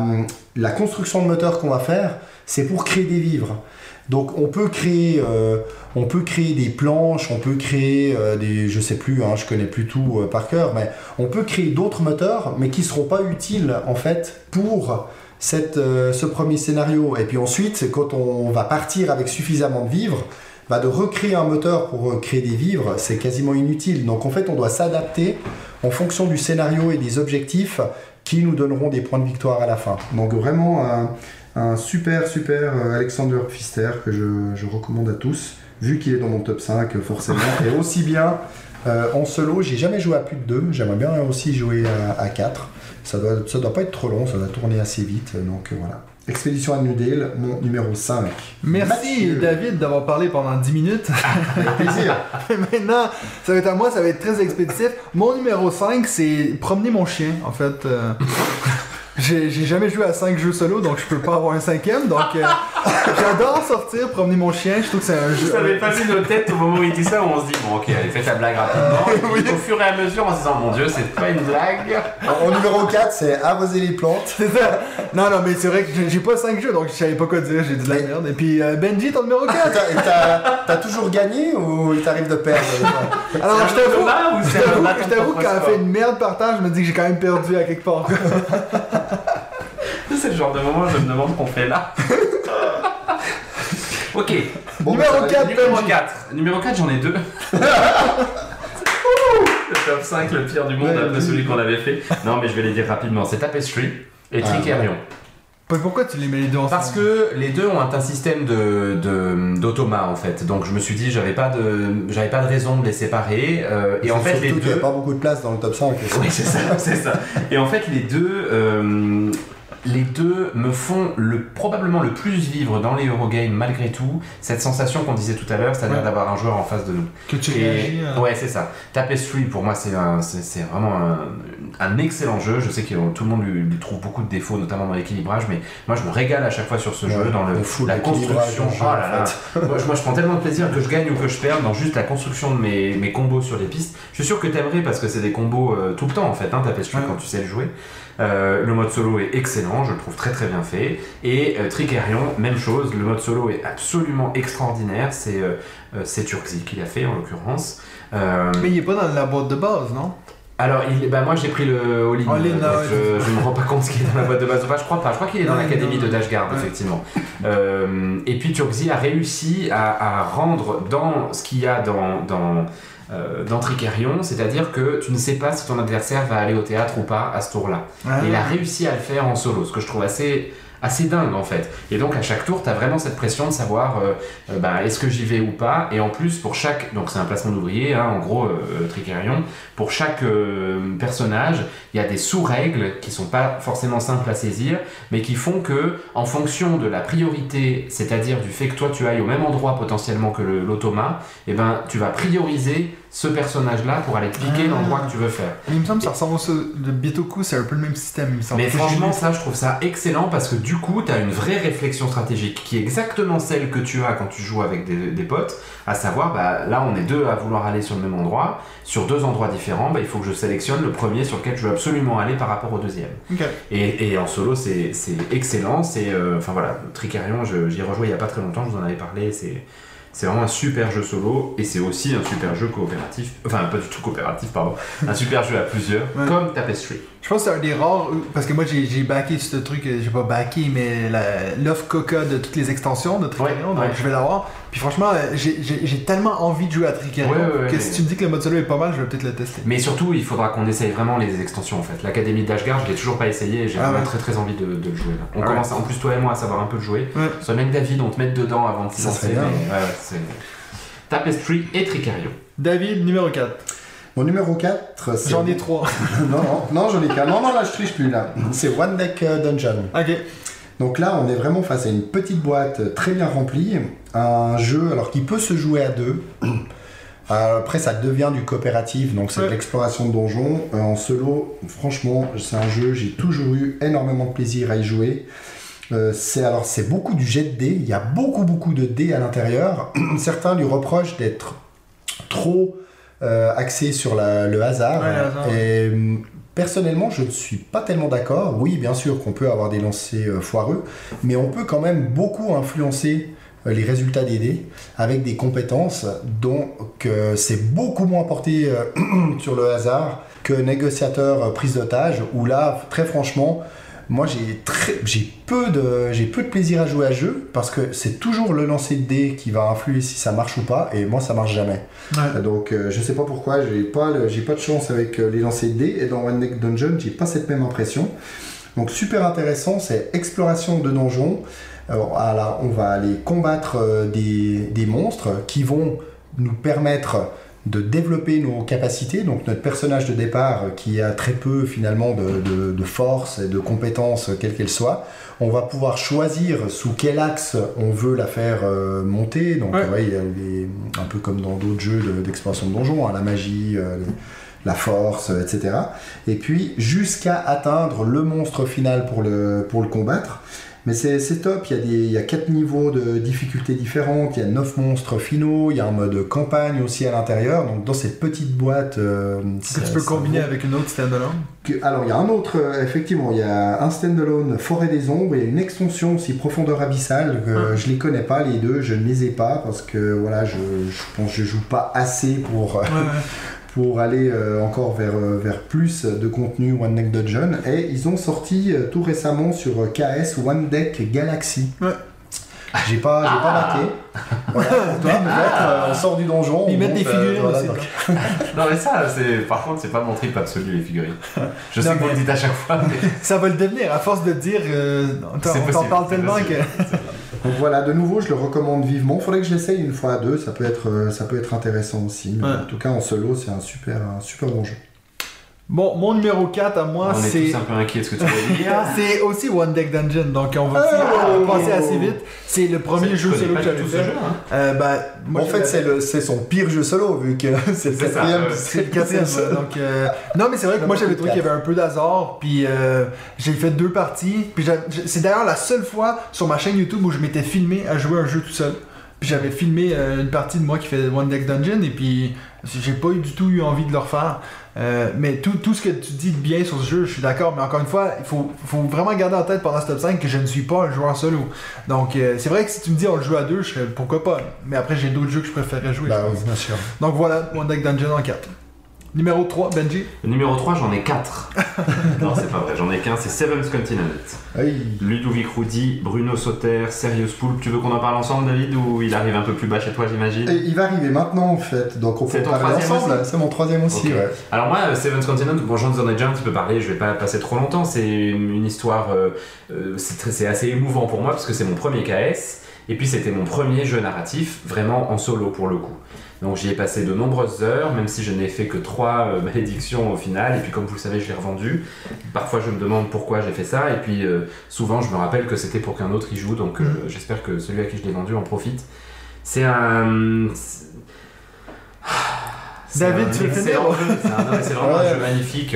la construction de moteur qu'on va faire, c'est pour créer des vivres. Donc on peut créer, euh, on peut créer des planches, on peut créer euh, des, je sais plus, hein, je connais plus tout euh, par cœur, mais on peut créer d'autres moteurs, mais qui seront pas utiles en fait pour cette, euh, ce premier scénario. Et puis ensuite, quand on va partir avec suffisamment de vivres, bah, de recréer un moteur pour euh, créer des vivres, c'est quasiment inutile. Donc en fait, on doit s'adapter en fonction du scénario et des objectifs qui nous donneront des points de victoire à la fin. Donc vraiment un, un super super euh, Alexander Pfister que je, je recommande à tous, vu qu'il est dans mon top 5 euh, forcément, et aussi bien euh, en solo, j'ai jamais joué à plus de 2, j'aimerais bien aussi jouer à, à 4. Ça doit, ça doit pas être trop long, ça doit tourner assez vite, donc euh, voilà. Expédition à New Dale, mon numéro 5. Merci Mathieu. David d'avoir parlé pendant 10 minutes. Avec plaisir. Maintenant, ça va être à moi, ça va être très expéditif. Mon numéro 5, c'est promener mon chien, en fait. J'ai jamais joué à 5 jeux solo, donc je peux pas avoir un cinquième. Donc, euh, j'adore sortir, promener mon chien. Je trouve que c'est un jeu. Vous avez pas vu nos têtes au moment où il dit ça, où on se dit, bon, ok, allez, faites la blague rapidement. Et puis, Au fur et à mesure, en se disant, mon dieu, c'est pas une blague. En, en numéro 4, c'est arroser les plantes. C'est ça. Non, non, mais c'est vrai que j'ai- pas 5 jeux, donc je savais pas quoi dire. J'ai dit de la merde. Et puis, euh, Benji, ton numéro 4. T'as- toujours gagné ou il t'arrive de perdre? Alors, je t'avoue. sport fait une merde par terre, je me dis que j'ai quand même perdu à quelque part. Genre de moment je me demande ce qu'on fait là. ok. Bon, Numéro bah, ça va- 4. Numéro Benji. 4. Numéro 4, j'en ai deux. le top 5, le pire du monde Ouais, après celui qu'on avait fait. Non, mais je vais les dire rapidement. C'est Tapestry et Ah, Pourquoi tu les mets les deux ensemble Parce que les deux ont un système de, de- d'automa en fait. Donc je me suis dit, j'avais pas de, j'avais pas de raison de les séparer. euh, et en fait, les Surtout qu'il n'y deux. a pas beaucoup de place dans le top 5. Oui, c'est ça, c'est ça. Et en fait, les deux, euh, les deux me font le, probablement le plus vivre dans les Eurogames malgré tout cette sensation qu'on disait tout à l'heure, c'est-à-dire Ouais. d'avoir un joueur en face de nous. Que tu réagis. euh, Ouais, c'est ça. Tapestry, pour moi, c'est un- c'est c'est vraiment un, un excellent jeu. Je sais que tout le monde lui, lui trouve beaucoup de défauts, notamment dans l'équilibrage, mais moi, je me régale à chaque fois sur ce jeu, dans le, on fout la construction. jeu, Oh là là. moi, je, moi, je prends tellement de plaisir que je gagne ou que je perde dans juste la construction de mes, mes combos sur les pistes. Je suis sûr que t'aimerais parce que c'est des combos euh, tout le temps en fait, hein, Tapestry Ouais. quand tu sais le jouer. Euh, le mode solo est excellent, je le trouve très très bien fait. Et euh, Tricerion, même chose, le mode solo est absolument extraordinaire. C'est euh, c'est Turkzy qui l'a fait en l'occurrence. Mais il est pas dans la boîte de base, non? Alors, il, bah, moi j'ai pris le All-in, je, je me rends pas compte ce qu'il est dans la boîte de base. Enfin, je crois pas, je crois qu'il est dans l'académie de. Dashguard, Ouais. effectivement. Euh, et puis Turkzy a réussi à, à rendre dans ce qu'il y a dans, dans, euh, c'est-à-dire que tu ne sais pas si ton adversaire va aller au théâtre ou pas à ce tour-là. Ah. Et il a réussi à le faire en solo, ce que je trouve assez, assez dingue en fait. Et donc à chaque tour, tu as vraiment cette pression de savoir euh, euh, bah, est-ce que j'y vais ou pas. Et en plus, pour chaque. Donc c'est un placement d'ouvrier, hein, en gros, euh, Tricerion. Pour chaque euh, personnage, il y a des sous-règles qui sont pas forcément simples à saisir, mais qui font que, en fonction de la priorité, c'est-à-dire du fait que toi tu ailles au même endroit potentiellement que le- l'automa, eh ben, tu vas prioriser ce personnage-là pour aller piquer Ah. l'endroit que tu veux faire. Il me semble que ça ressemble au de Bitoku, c'est un peu le même système, il me semble. Mais franchement, ça, je trouve ça excellent parce que du coup, tu as une vraie réflexion stratégique qui est exactement celle que tu as quand tu joues avec des, des potes, à savoir, bah, là, on est deux à vouloir aller sur le même endroit, sur deux endroits différents, bah, il faut que je sélectionne le premier sur lequel je veux absolument aller par rapport au deuxième. Et, et en solo, c'est excellent. C'est, euh, enfin voilà, Tricerion, je- j'y ai rejoué il n'y a pas très longtemps, je vous en avais parlé. C'est c'est vraiment un super jeu solo et c'est aussi un super jeu coopératif. Enfin, pas du tout coopératif, pardon. Un super jeu à plusieurs, Ouais. comme Tapestry. Je pense que c'est un des rares, parce que moi j'ai backé ce truc, euh, j'ai pas backé, mais l'offre Coca de toutes les extensions de Tricerion, Ouais, donc ouais. je vais l'avoir. Puis franchement, euh, j'ai- tellement envie de jouer à Ouais, ouais, que si tu me dis que le mode solo est pas mal, je vais peut-être le tester. Mais surtout, il faudra qu'on essaye vraiment les extensions en fait. L'Académie d'Ashgard, je l'ai toujours pas essayé et j'ai Ah vraiment très très envie de, de le jouer là. On Ah commence, en plus toi et moi, à savoir un peu le jouer. Soit même David, on te met dedans avant de s'y lancer. Tapestry et Tricerion. David, numéro 4. Mon numéro 4, c'est. J'en ai 3. non, non, non, j'en ai qu'un. Non, non, là, je triche plus, là. C'est One Deck euh, Dungeon. ok. Donc là, on est vraiment face à une petite boîte très bien remplie. Un jeu, alors qui peut se jouer à deux. Euh, Après, ça devient du coopératif, donc c'est Ouais. de l'exploration de donjons. Euh, en solo, franchement, c'est un jeu, j'ai toujours eu énormément de plaisir à y jouer. Euh, c'est alors c'est beaucoup du jet de dés. Il y a beaucoup beaucoup de dés à l'intérieur. Certains lui reprochent d'être trop euh, axé sur la- le hasard. Ouais, le hasard, Et hum, Personnellement, je ne suis pas tellement d'accord. Oui, bien sûr qu'on peut avoir des lancers euh, foireux, mais on peut quand même beaucoup influencer euh, les résultats des dés avec des compétences. Donc, euh, c'est beaucoup moins porté euh, sur le hasard que négociateur euh, prise d'otage, où là, très franchement, moi j'ai très j'ai peu de j'ai peu de plaisir à jouer à jeu parce que c'est toujours le lancer de dés qui va influer si ça marche ou pas et moi ça marche jamais. Ouais. Donc euh, je sais pas pourquoi, j'ai pas, le- j'ai pas de chance avec euh, les lancers de dés et dans One Deck Dungeon, j'ai pas cette même impression. Donc super intéressant, c'est exploration de donjons. Alors, alors, on va aller combattre euh, des, des monstres qui vont nous permettre de développer nos capacités. Donc notre personnage de départ euh, qui a très peu finalement de, de- de force et de compétences, euh, quelles qu'elles soient, on va pouvoir choisir sous quel axe on veut la faire euh, monter. Donc Ouais. ouais, il y a un peu comme dans d'autres jeux de- d'exploration de, donjons, hein, la magie, euh, la force, etc. Et puis jusqu'à atteindre le monstre final pour le, pour le combattre. Mais c'est c'est top, il y, a des, il y a quatre niveaux de difficulté différentes, il y a neuf monstres finaux, il y a un mode campagne aussi à l'intérieur. Donc dans cette petite boîte... euh, Que ça- tu peux combiner vaut- avec une autre standalone. que- alors, il y a un autre, euh, effectivement, il y a un standalone Forêt des Ombres, il y a une extension aussi Profondeur Abyssale, que Ah. je les connais pas, les deux, je ne les ai pas, parce que voilà, je, je pense que je joue pas assez pour, euh, Ouais, ouais. Pour aller euh, encore vers, euh, vers plus de contenu One Deck Dungeon. Et ils ont sorti euh, tout récemment sur KS One Deck Galaxy. Ouais. J'ai pas, j'ai pas raté. Voilà, pour toi, peut-être, euh, on sort du donjon. Ils mettent des monte, euh, figurines voilà, aussi. donc- donc. Non mais ça, c'est par contre, c'est pas mon trip absolu les figurines. Je sais Non, que vous mais- le dites à chaque fois, mais Ça va le devenir, à force de dire. euh, on t'en- parle tellement possible. que. Donc voilà, de nouveau, je le recommande vivement. Faudrait que je l'essaye une fois à deux, ça peut être, euh, ça peut être intéressant aussi. Mais Ouais. En tout cas, en solo, c'est un super, un super bon jeu. Bon, mon numéro 4 à moi, on est c'est. tous un peu inquiets ce que tu vas dire. C'est aussi One Deck Dungeon, donc on va Oh. on passer assez vite. C'est le premier Je jeu solo que j'avais fait. jeu, hein. Euh, bah, moi, en fait, c'est son pire jeu solo, vu que c'est le quatrième. C'est le quatrième, donc euh, Non, mais c'est vrai que moi j'avais trouvé qu'il y avait un peu d'hasard, puis euh, j'ai fait deux parties, puis c'est d'ailleurs la seule fois sur ma chaîne YouTube où je m'étais filmé à jouer un jeu tout seul. Puis j'avais filmé euh, une partie de moi qui fait One Deck Dungeon, et puis j'ai pas eu du tout eu envie de le refaire. Euh, mais tout, tout ce que tu dis de bien sur ce jeu, je suis d'accord, mais encore une fois, il faut, faut vraiment garder en tête pendant ce top 5 que je ne suis pas un joueur solo. Donc euh, c'est vrai que si tu me dis on le joue à deux, je serais pourquoi pas. Mais après j'ai d'autres jeux que je préférerais jouer. Bah oui, bien sûr. Donc voilà, One Deck Dungeon en 4. Numéro 3, Benji. Numéro 3, j'en ai 4. non, c'est pas vrai, j'en ai qu'un, c'est Seventh Continent. Ludovic Roudy, Bruno Sauter, Serious Poulpe. Tu veux qu'on en parle ensemble, David, ou il arrive un peu plus bas chez toi, j'imagine Et il va arriver maintenant, en fait. Donc on peut C'est ton parler troisième ensemble. aussi C'est mon troisième aussi, Ok. ouais. Alors moi, euh, Seventh Continent, bon, j'en ai déjà un petit peu parlé, je vais pas passer trop longtemps, c'est une, une histoire, euh, euh, c'est très- c'est assez émouvant pour moi parce que c'est mon premier KS, et puis c'était mon premier jeu narratif, vraiment en solo pour le coup. Donc j'y ai passé de nombreuses heures, même si je n'ai fait que trois euh, malédictions au final, et puis comme vous le savez, je l'ai revendu. Parfois je me demande pourquoi j'ai fait ça, et puis euh, souvent je me rappelle que c'était pour qu'un autre y joue, donc euh, Mhm. j'espère que celui à qui je l'ai vendu en profite. C'est un... c'est David, tu. C'est vraiment un jeu magnifique.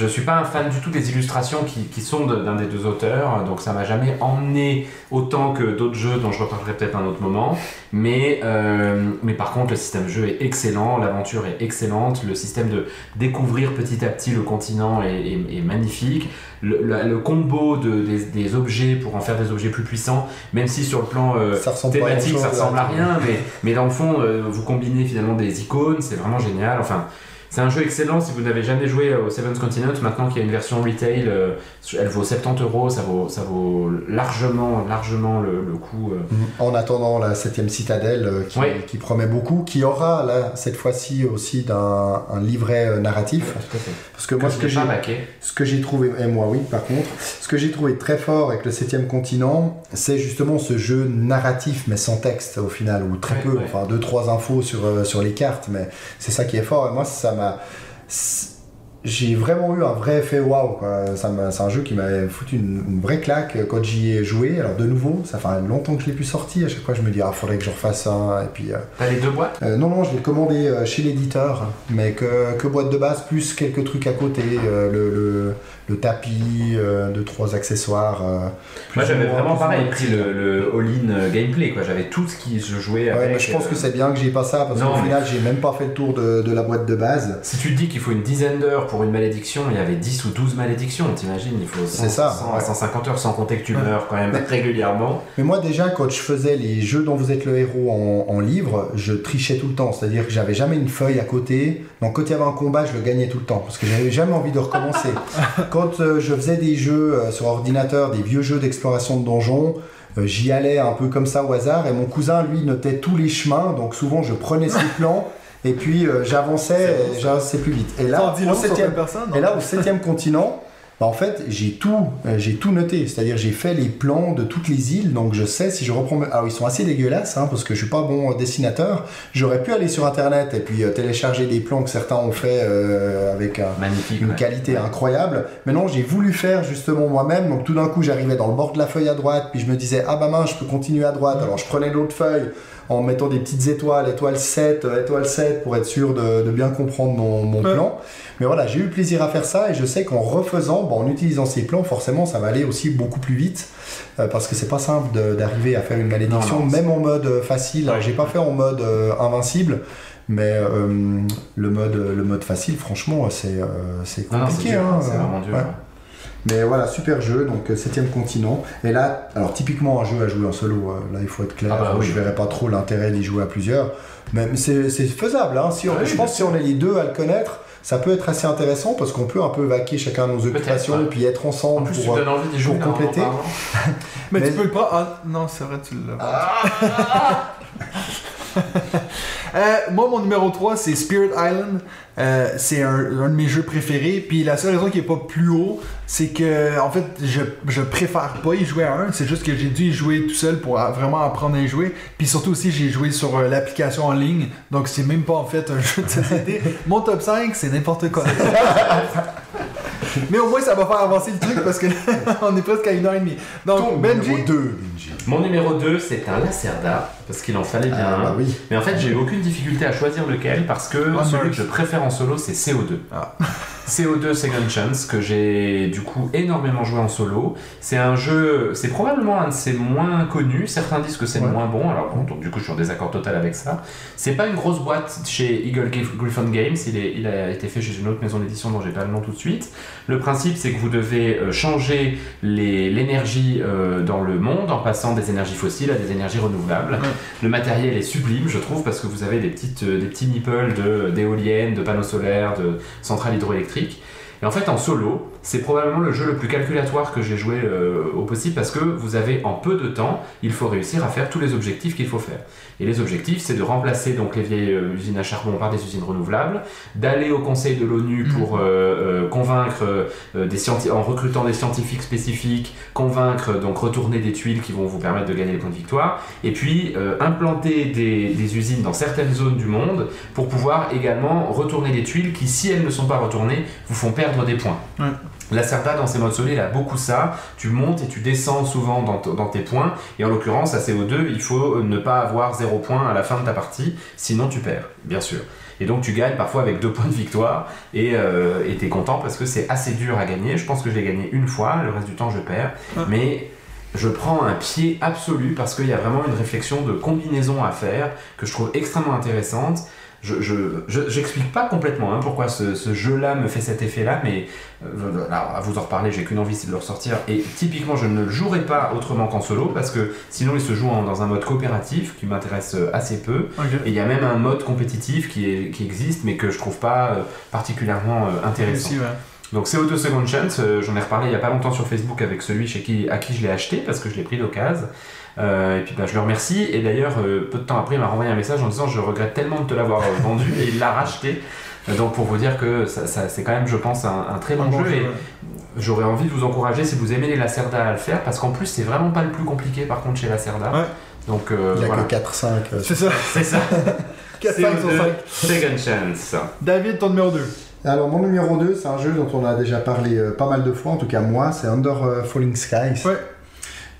Euh, Je suis pas un fan du tout des illustrations qui, qui sont de- d'un des deux auteurs, donc ça m'a jamais emmené autant que d'autres jeux dont je reparlerai peut-être un autre moment. Mais, euh, mais par contre, le système de jeu est excellent, l'aventure est excellente, le système de découvrir petit à petit le continent est, est- est magnifique. Le, le- le combo de, des, des objets pour en faire des objets plus puissants, même si sur le plan euh, Ça à thématique, ça ressemble à là. rien, mais, mais dans le fond, euh, vous combinez finalement des icônes, c'est vraiment génial. Enfin, c'est un jeu excellent si vous n'avez jamais joué au Seventh Continent. Maintenant qu'il y a une version retail, euh, elle vaut 70 euros, ça vaut, ça vaut largement, largement le, le coup. euh. En attendant la septième citadelle euh, qui, promet beaucoup, qui aura là cette fois-ci aussi d'un un livret narratif. Parce que moi, ce que j'ai. Ce que j'ai trouvé, et moi oui par contre, ce que j'ai trouvé très fort avec le 7 continent, c'est justement ce jeu narratif mais sans texte au final, ou très peu, enfin deux trois infos sur, sur les cartes, mais c'est ça qui est fort. Et moi ça m'a... J'ai vraiment eu un vrai effet waouh. C'est un jeu qui m'a foutu une, une vraie claque quand j'y ai joué. Alors de nouveau, ça fait longtemps que je l'ai pu sortir. À chaque fois, je me dis ah faudrait que je refasse un. Et puis euh, T'as les deux boîtes? euh, non, non, je l'ai commandé euh, chez l'éditeur, mais que, que boîte de base, plus quelques trucs à côté, euh, le, le, le tapis, euh, deux, trois accessoires. euh, Moi j'avais vraiment pareil pris le, le all-in euh, gameplay, quoi. J'avais tout ce qui se jouait Ouais, avec. mais je pense euh, que c'est bien que j'ai pas ça, parce qu'au mais- final, j'ai même pas fait le tour de, de la boîte de base. Si tu te dis qu'il faut une dizaine d'heures pour une malédiction, il y avait 10 ou 12 malédictions, t'imagines Il faut 100, C'est ça, 100 à ouais. 150 heures sans compter que tu Ouais. meurs quand même régulièrement. Mais moi déjà quand je faisais les jeux dont vous êtes le héros en, en livre, je trichais tout le temps. C'est-à-dire que j'avais jamais une feuille à côté. Donc quand il y avait un combat, je le gagnais tout le temps parce que j'avais jamais envie de recommencer. quand euh, je faisais des jeux euh, sur ordinateur, des vieux jeux d'exploration de donjons, euh, j'y allais un peu comme ça au hasard et mon cousin lui notait tous les chemins. Donc souvent je prenais ses plans et puis euh, j'avançais, j'avançais plus vite. Et là au septième personne. et non? là, au septième continent, bah, en fait, j'ai tout, euh, j'ai tout noté. C'est-à-dire, j'ai fait les plans de toutes les îles, donc je sais si je reprends. mes- Alors, ils sont assez dégueulasses, hein, parce que je suis pas bon euh, dessinateur. J'aurais pu aller sur Internet et puis euh, télécharger des plans que certains ont fait euh, avec un- Magnifique. une ouais. qualité incroyable. Mais non, j'ai voulu faire justement moi-même. Donc, tout d'un coup, j'arrivais dans le bord de la feuille à droite, puis je me disais, ah bah mince, je peux continuer à droite. Alors, je prenais l'autre feuille en mettant des petites étoiles, étoile 7, euh, étoile 7, pour être sûr de, de bien comprendre mon, mon Ouais. plan. Mais voilà, j'ai eu plaisir à faire ça et je sais qu'en refaisant, bon, en utilisant ces plans, forcément, ça va aller aussi beaucoup plus vite euh, parce que c'est pas simple d'arriver à faire une malédiction, Non, non, même en mode euh, facile. Ouais. J'ai pas fait en mode euh, invincible. Mais euh, le, mode, le mode facile, franchement, c'est compliqué. dur, hein. c'est vraiment dur. Ouais. Mais voilà, super jeu, donc euh, septième continent. Et là, alors typiquement un jeu à jouer en solo, euh, là il faut être clair, Ah bah euh, oui. je verrais pas trop l'intérêt d'y jouer à plusieurs. Mais mais c'est c'est faisable, hein. si on- Ah oui, je pense que si on est les deux à le connaître, ça peut être assez intéressant parce qu'on peut un peu vaquer chacun nos occupations ouais. et puis être En ensemble plus, tu pour... euh, donnes envie d'y jouer. pour en compléter. Mais, Mais- tu peux le prendre. Ah, non, c'est vrai, tu l'as. Euh, moi, mon numéro 3, c'est Spirit Island. Euh, c'est un, un de mes jeux préférés. Puis la seule raison qu'il n'est pas plus haut, c'est que, en fait, je, je préfère pas y jouer à un. C'est juste que j'ai dû y jouer tout seul pour vraiment apprendre à y jouer. Puis surtout aussi, j'ai joué sur euh, l'application en ligne. Donc, c'est même pas en fait un jeu de société. mon top 5, c'est n'importe quoi. Mais au moins, ça va faire avancer le truc parce que on est presque à une heure et demie. Donc, Ton Benji. numéro 2, Benji. Mon numéro 2, c'est un Lacerda, parce qu'il en fallait bien Ah, un. bah oui. Mais en fait, j'ai eu aucune difficulté à choisir lequel, parce que Ah, celui que je préfère en solo, c'est CO2. Ah. CO2 Second Chance, que j'ai du coup énormément joué en solo. C'est un jeu, c'est probablement un de ses moins connus. Certains disent que c'est le Ouais. moins bon, alors bon, donc du coup, je suis en désaccord total avec ça. C'est pas une grosse boîte chez Eagle Griffon Games, il, est- il a été fait chez une autre maison d'édition dont j'ai pas le nom tout de suite. Le principe, c'est que vous devez euh, changer l'énergie euh, dans le monde en passant des énergies fossiles à des énergies renouvelables. Ouais. Le matériel est sublime, je trouve, parce que vous avez des, petites, euh, des petits nipples de- d'éoliennes, de, panneaux solaires, de centrales hydroélectriques. Et en fait, en solo, c'est probablement le jeu le plus calculatoire que j'ai joué euh, au possible parce que vous avez en peu de temps, il faut réussir à faire tous les objectifs qu'il faut faire. Et les objectifs, c'est de remplacer donc les vieilles euh, usines à charbon par des usines renouvelables, d'aller au Conseil de l'ONU pour euh, convaincre des en recrutant des scientifiques spécifiques, convaincre donc retourner des tuiles qui vont vous permettre de gagner les points de victoire, et puis implanter des, des usines dans certaines zones du monde pour pouvoir également retourner des tuiles qui, si elles ne sont pas retournées, vous font perdre des points. Ouais. La Serpa dans ses modes il a beaucoup ça. Tu montes et tu descends souvent dans, tes points. Et en l'occurrence, à CO2, il faut ne pas avoir zéro point à la fin de ta partie, sinon tu perds, bien sûr. Et donc tu gagnes parfois avec deux points de victoire et euh, t'es content parce que c'est assez dur à gagner. Je pense que je l'ai gagné une fois, le reste du temps je perds. Ah. Mais je prends un pied absolu parce qu'il y a vraiment une réflexion de combinaison à faire que je trouve extrêmement intéressante. Je, je, je- j'explique pas complètement hein, pourquoi ce, ce jeu-là me fait cet effet-là, mais euh, alors, à vous en reparler, j'ai qu'une envie, c'est de le ressortir. Et typiquement, je ne le jouerai pas autrement qu'en solo, parce que sinon il se joue en- dans un mode coopératif qui m'intéresse euh, assez peu. Et il y a même un mode compétitif qui, est, qui existe, mais que je trouve pas euh, particulièrement euh, intéressant. Aussi, ouais. Donc CO2 Second Chance, j'en ai reparlé il y a pas longtemps sur Facebook avec celui chez qui, à qui je l'ai acheté parce que je l'ai pris d'occasion. Euh, et puis bah, je le remercie. Et d'ailleurs, euh, peu de temps après, il m'a renvoyé un message en disant Je regrette tellement de te l'avoir euh, vendu et il l'a racheté. Donc pour vous dire que ça, ça- c'est quand même, je pense, un, un très bon, jeu. jeu, et ouais. j'aurais envie de vous encourager si vous aimez les Lacerda à le faire parce qu'en plus, c'est vraiment pas le plus compliqué par contre chez Lacerda. Ouais. Donc euh, Il n'y a voilà. que 4-5. euh, C'est ça. C'est ça. 4 5 sur 5. Second Chance. David, ton numéro 2. Alors, mon numéro 2, c'est un jeu dont on a déjà parlé euh, pas mal de fois, en tout cas moi, c'est Under euh, Falling Skies. Ouais.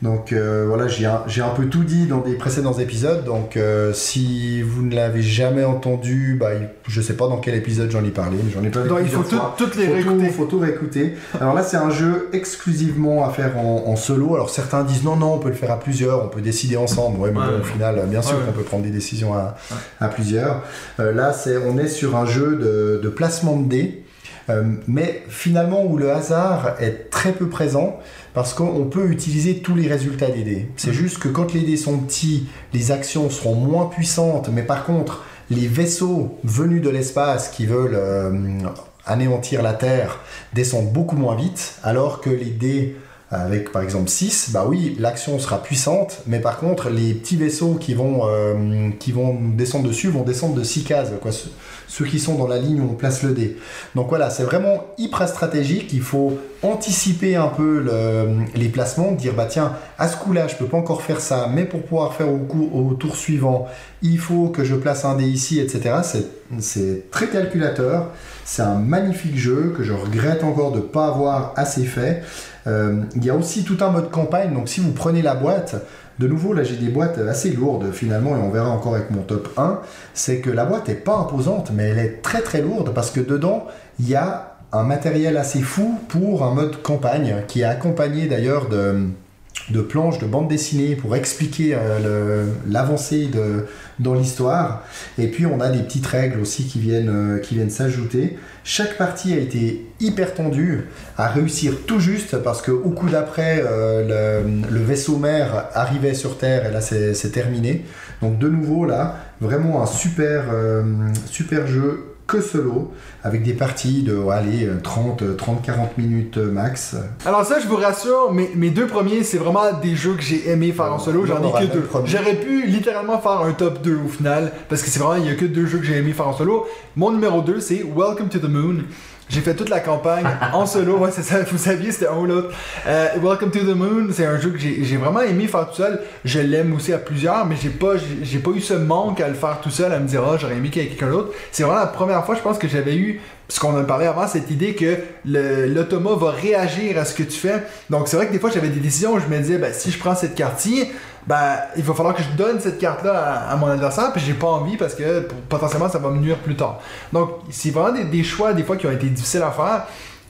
Donc euh, voilà, j'ai un, peu tout dit dans des précédents épisodes, donc euh, si vous ne l'avez jamais entendu, bah, il- je sais pas dans quel épisode j'en ai parlé, mais j'en ai parlé Donc il faut tout- toutes les réécouter. faut tout réécouter. Alors là, c'est un jeu exclusivement à faire en, en solo. Alors certains disent non, non, on peut le faire à plusieurs, on peut décider ensemble. Ouais, mais Ouais. bon, au final, bien sûr qu'on peut prendre des décisions à, à plusieurs. Euh, là, c'est, on est sur un jeu de, de placement de dés. Euh, mais finalement où le hasard est très peu présent parce qu'on peut utiliser tous les résultats des dés. C'est Mhm. juste que quand les dés sont petits, les actions seront moins puissantes, mais par contre les vaisseaux venus de l'espace qui veulent euh, anéantir la Terre descendent beaucoup moins vite, alors que les dés avec par exemple 6, bah oui, l'action sera puissante, mais par contre, les petits vaisseaux qui vont, euh, qui vont descendre dessus vont descendre de 6 cases, quoi. Ceux, qui sont dans la ligne où on place le dé. Donc voilà, c'est vraiment hyper stratégique, il faut anticiper un peu le- les placements, dire bah tiens, à ce coup-là, je peux pas encore faire ça, mais pour pouvoir faire au, coup- au tour suivant, il faut que je place un dé ici, etc. C'est- C'est très calculateur, c'est un magnifique jeu que je regrette encore de ne pas avoir assez fait. Euh, il y a aussi tout un mode campagne, donc si vous prenez la boîte, de nouveau là j'ai des boîtes assez lourdes finalement et on verra encore avec mon top 1, c'est que la boîte est pas imposante mais elle est très très lourde parce que dedans il y a un matériel assez fou pour un mode campagne qui est accompagné d'ailleurs de, planches de bande dessinée pour expliquer euh, l'avancée dans l'histoire. Et puis on a des petites règles aussi qui viennent, euh, qui viennent s'ajouter. Chaque partie a été hyper tendue à réussir tout juste parce que au coup d'après, euh, le, le vaisseau mère arrivait sur Terre et là c'est terminé. Donc de nouveau là, vraiment un super, euh, super jeu que solo avec des parties de allez, 30, 30, 40 minutes max. Alors ça, je vous rassure, mes, mes deux premiers, c'est vraiment des jeux que j'ai aimé faire en solo. J'en ai que deux. J'aurais pu littéralement faire un top 2 au final, parce que c'est vraiment, il y a que deux jeux que j'ai aimé faire en solo. Mon numéro 2, c'est Welcome to the Moon. J'ai fait toute la campagne en solo, ouais, c'est ça, vous saviez, c'était un ou l'autre. Euh, Welcome to the Moon, c'est un jeu que j'ai vraiment aimé faire tout seul. Je l'aime aussi à plusieurs, mais j'ai pas, j'ai pas eu ce manque à le faire tout seul, à me dire, ah, j'aurais aimé qu'il y ait quelqu'un d'autre. C'est vraiment la première fois, je pense, que j'avais eu, ce qu'on a parlé avant, cette idée que l'automa va réagir à ce que tu fais. Donc c'est vrai que des fois, j'avais des décisions où je me disais, ben, si je prends cette carte-ci, ben, il va falloir que je donne cette carte-là à, à mon adversaire, puis j'ai pas envie parce que pour- potentiellement ça va me nuire plus tard. Donc, c'est vraiment des, des choix, des fois, qui ont été difficiles à faire.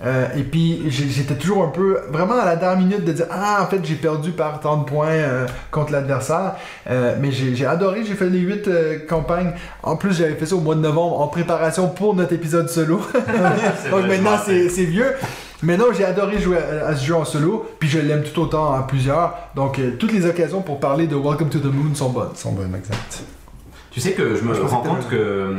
Euh, et puis, j'étais toujours un peu, vraiment à la dernière minute de dire Ah, en fait, j'ai perdu par tant de points euh, contre l'adversaire. Euh, mais j'ai adoré, j'ai fait les 8 campagnes. En plus, j'avais fait ça au mois de novembre en préparation pour notre épisode solo. Donc maintenant, c'est vieux. Mais non, j'ai adoré jouer à, à ce jeu en solo, puis je l'aime tout autant en plusieurs. Donc, euh, toutes les occasions pour parler de Welcome to the Moon sont bonnes. Sans bonne exact. Tu sais que je me Je rends compte que euh,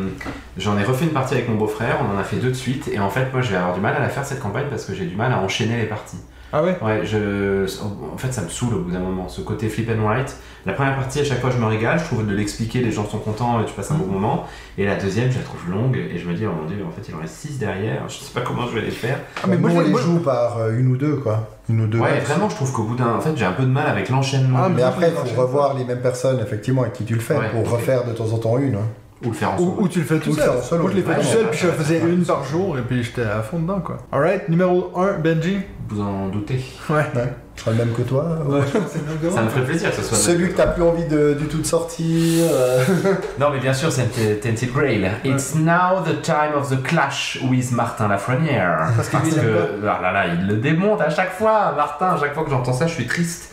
j'en ai refait une partie avec mon beau-frère, on en a fait deux de suite, et en fait, moi je vais avoir du mal à la faire cette campagne parce que j'ai du mal à enchaîner les parties. Ah ouais Ouais, je... en fait, ça me saoule au bout d'un moment, ce côté flip and write. La première partie, à chaque fois, je me régale, je trouve de l'expliquer, les gens sont contents et tu passes un bon moment. Et la deuxième, je la trouve longue, et je me dis, oh mon dieu, en fait, il en reste 6 derrière, je sais pas comment je vais les faire. Ah, mais moi, Nous, on je- les moi- joue par euh, une ou deux, quoi. Une ou deux. Ouais, vraiment, je trouve qu'au bout d'un. En fait, j'ai un peu de mal avec l'enchaînement. Ah, Mais mais après, il je faut revoir les mêmes personnes, effectivement, avec qui tu le fais, Ouais. pour refaire de temps en temps une. hein. Ou le faire en Ou, solo. ou tu le fais tout Ou seul. en solo. Moi, je l'ai fait tout seul, puis je faisais une par jour, et puis j'étais à fond dedans, quoi. Alright, numéro 1, Benji. Vous en doutez. Ouais. Ouais. Je serai le même que toi. Ouais, Ça me ferait plaisir que ce soit. Celui que t'as plus envie de, du tout de sortir. euh, Non, mais bien sûr, c'est Tented Grail. It's now the time of the clash with Martin Lafrenière. Parce aime que, ah là là, il le démonte à chaque fois, Martin. À chaque fois que j'entends ça, je suis triste.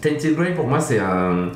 Tented Grail, pour moi, c'est un.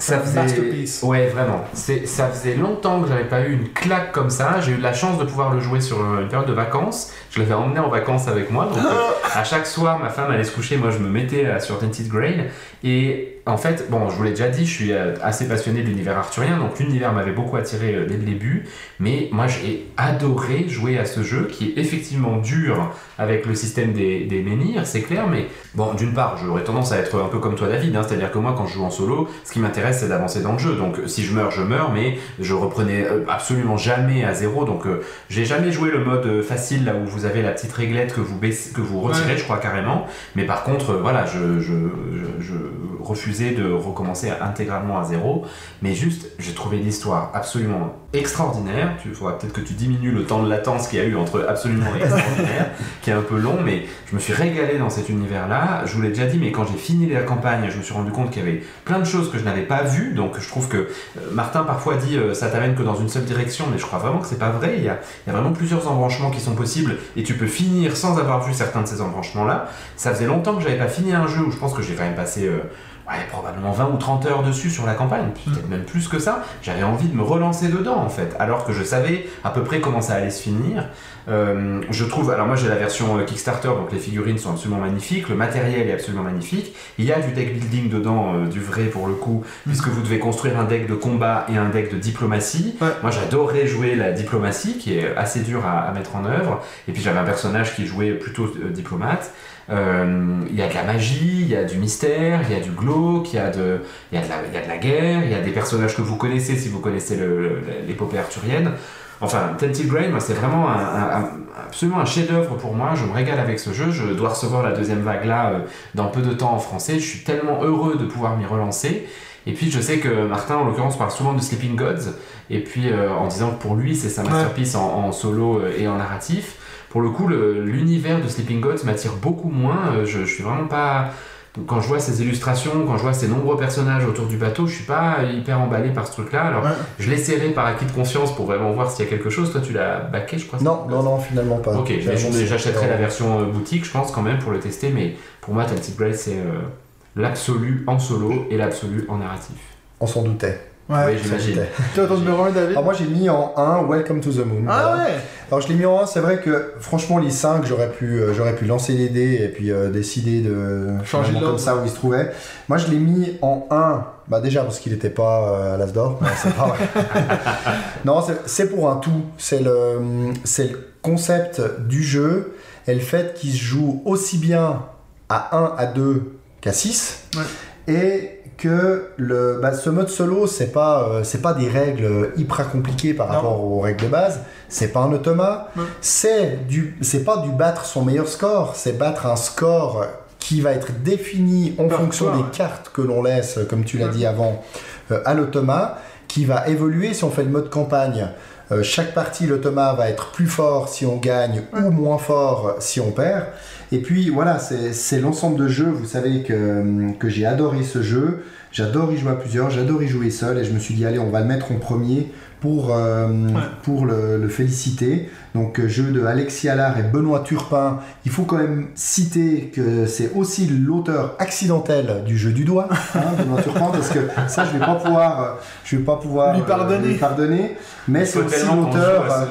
Ça faisait... Ouais, vraiment. C'est... Ça faisait longtemps que j'avais pas eu une claque comme ça. J'ai eu la chance de pouvoir le jouer sur une période de vacances. Je l'avais emmené en vacances avec moi. Donc, euh, à chaque soir, ma femme allait se coucher. Moi, je me mettais euh, sur Tented Grail. Et en fait, bon, je vous l'ai déjà dit, je suis euh, assez passionné de l'univers arthurien. Donc, l'univers m'avait beaucoup attiré euh, dès le début. Mais moi, j'ai adoré jouer à ce jeu qui est effectivement dur avec le système des, des menhirs, c'est clair. Mais bon, d'une part, j'aurais tendance à être un peu comme toi, David. hein, C'est-à-dire que moi, quand je joue en solo, ce qui m'intéresse, c'est d'avancer dans le jeu. Donc, si je meurs, je meurs. Mais je reprenais euh, absolument jamais à zéro. Donc, euh, j'ai jamais joué le mode facile là où vous avez la petite réglette que vous baissez, que vous retirez, Ouais. je crois carrément. Mais par contre, voilà, je, je, je, je refusais de recommencer intégralement à zéro. Mais juste, j'ai trouvé l'histoire absolument extraordinaire. Tu faudra peut-être que tu diminues le temps de latence qu'il y a eu entre absolument et extraordinaire, qui est un peu long, mais je me suis régalé dans cet univers-là. Je vous l'ai déjà dit, mais quand j'ai fini la campagne, je me suis rendu compte qu'il y avait plein de choses que je n'avais pas vues. Donc je trouve que euh, Martin parfois dit euh, ça t'amène que dans une seule direction, mais je crois vraiment que c'est pas vrai. Il y, a, vraiment plusieurs embranchements qui sont possibles et tu peux finir sans avoir vu certains de ces embranchements-là. Ça faisait longtemps que j'avais pas fini un jeu où je pense que j'ai quand même passé euh, ouais, probablement 20 ou 30 heures dessus sur la campagne, peut-être même plus que ça. J'avais envie de me relancer dedans en fait, alors que je savais à peu près comment ça allait se finir. Euh, je trouve, alors moi j'ai la version euh, Kickstarter, donc les figurines sont absolument magnifiques, le matériel est absolument magnifique. Il y a du deck building dedans, euh, du vrai pour le coup, puisque vous devez construire un deck de combat et un deck de diplomatie. Ouais. Moi j'adorais jouer la diplomatie, qui est assez dur à, à mettre en œuvre. Et puis j'avais un personnage qui jouait plutôt euh, diplomate. Euh, Il y a de la magie, il y a du mystère, il y a du glauque, il y a de, il y a de, la, il y a de la guerre, il y a des personnages que vous connaissez si vous connaissez le- le- l'épopée arthurienne. Enfin, Tented Grain, moi, c'est vraiment un, un- un- absolument un chef-d'œuvre pour moi. Je me régale avec ce jeu. Je dois recevoir la deuxième vague là euh, dans peu de temps en français. Je suis tellement heureux de pouvoir m'y relancer. Et puis, je sais que Martin, en l'occurrence, parle souvent de Sleeping Gods. Et puis, euh, en disant que pour lui, c'est sa masterpiece en, en solo euh, et en narratif. Pour le coup, l'univers de Sleeping Gods m'attire beaucoup moins. Euh, Je, je suis vraiment pas. Quand je vois ces illustrations, quand je vois ces nombreux personnages autour du bateau, je suis pas hyper emballé par ce truc-là. Alors, Ouais. je l'ai serré par acquis de confiance pour vraiment voir s'il y a quelque chose. Toi, tu l'as backé, je crois. Non, non, non, finalement pas. Ok, j'achèterai la version euh, boutique, je pense quand même pour le tester. Mais pour moi, Tented Grace, c'est euh, l'absolu en solo et l'absolu en narratif. On s'en doutait. Oui, Ouais. j'imagine. Toi, ton numéro 1, David? Alors moi j'ai mis en 1 Welcome to the Moon. Ah Voilà. ouais Alors je l'ai mis en 1, c'est vrai que franchement les 5 j'aurais pu, euh, j'aurais pu lancer les dés et puis euh, décider de Changer comme ça où il se trouvait. Moi je l'ai mis en 1, bah déjà parce qu'il n'était pas euh, à l'As d'or, non c'est pas vrai. non c'est- pour un tout, c'est le, c'est le concept du jeu et le fait qu'il se joue aussi bien à 1, à 2 qu'à 6 Ouais. et que le, bah, ce mode solo, c'est pas, euh, c'est pas des règles hyper compliquées par Non. rapport aux règles de base. C'est pas un automa. C'est du, c'est pas du battre son meilleur score. C'est battre un score qui va être défini en Par fonction toi, des ouais. cartes que l'on laisse, comme tu l'as Ouais. dit avant, euh, à l'automa, qui va évoluer si on fait le mode campagne. Euh, chaque partie, l'automa va être plus fort si on gagne ou moins fort si on perd. Et puis voilà, c'est l'ensemble de jeux. Vous savez que, que j'ai adoré ce jeu. J'adore y jouer à plusieurs, j'adore y jouer seul. Et je me suis dit, allez, on va le mettre en premier pour, euh, pour le, le féliciter. Donc, euh, jeu de Alexis Allard et Benoît Turpin. Il faut quand même citer que c'est aussi l'auteur accidentel du jeu du doigt, hein, Benoît Turpin, parce que ça, je vais pas pouvoir, euh, je vais pas pouvoir Lui euh, pardonner. lui pardonner. Mais c'est aussi l'auteur.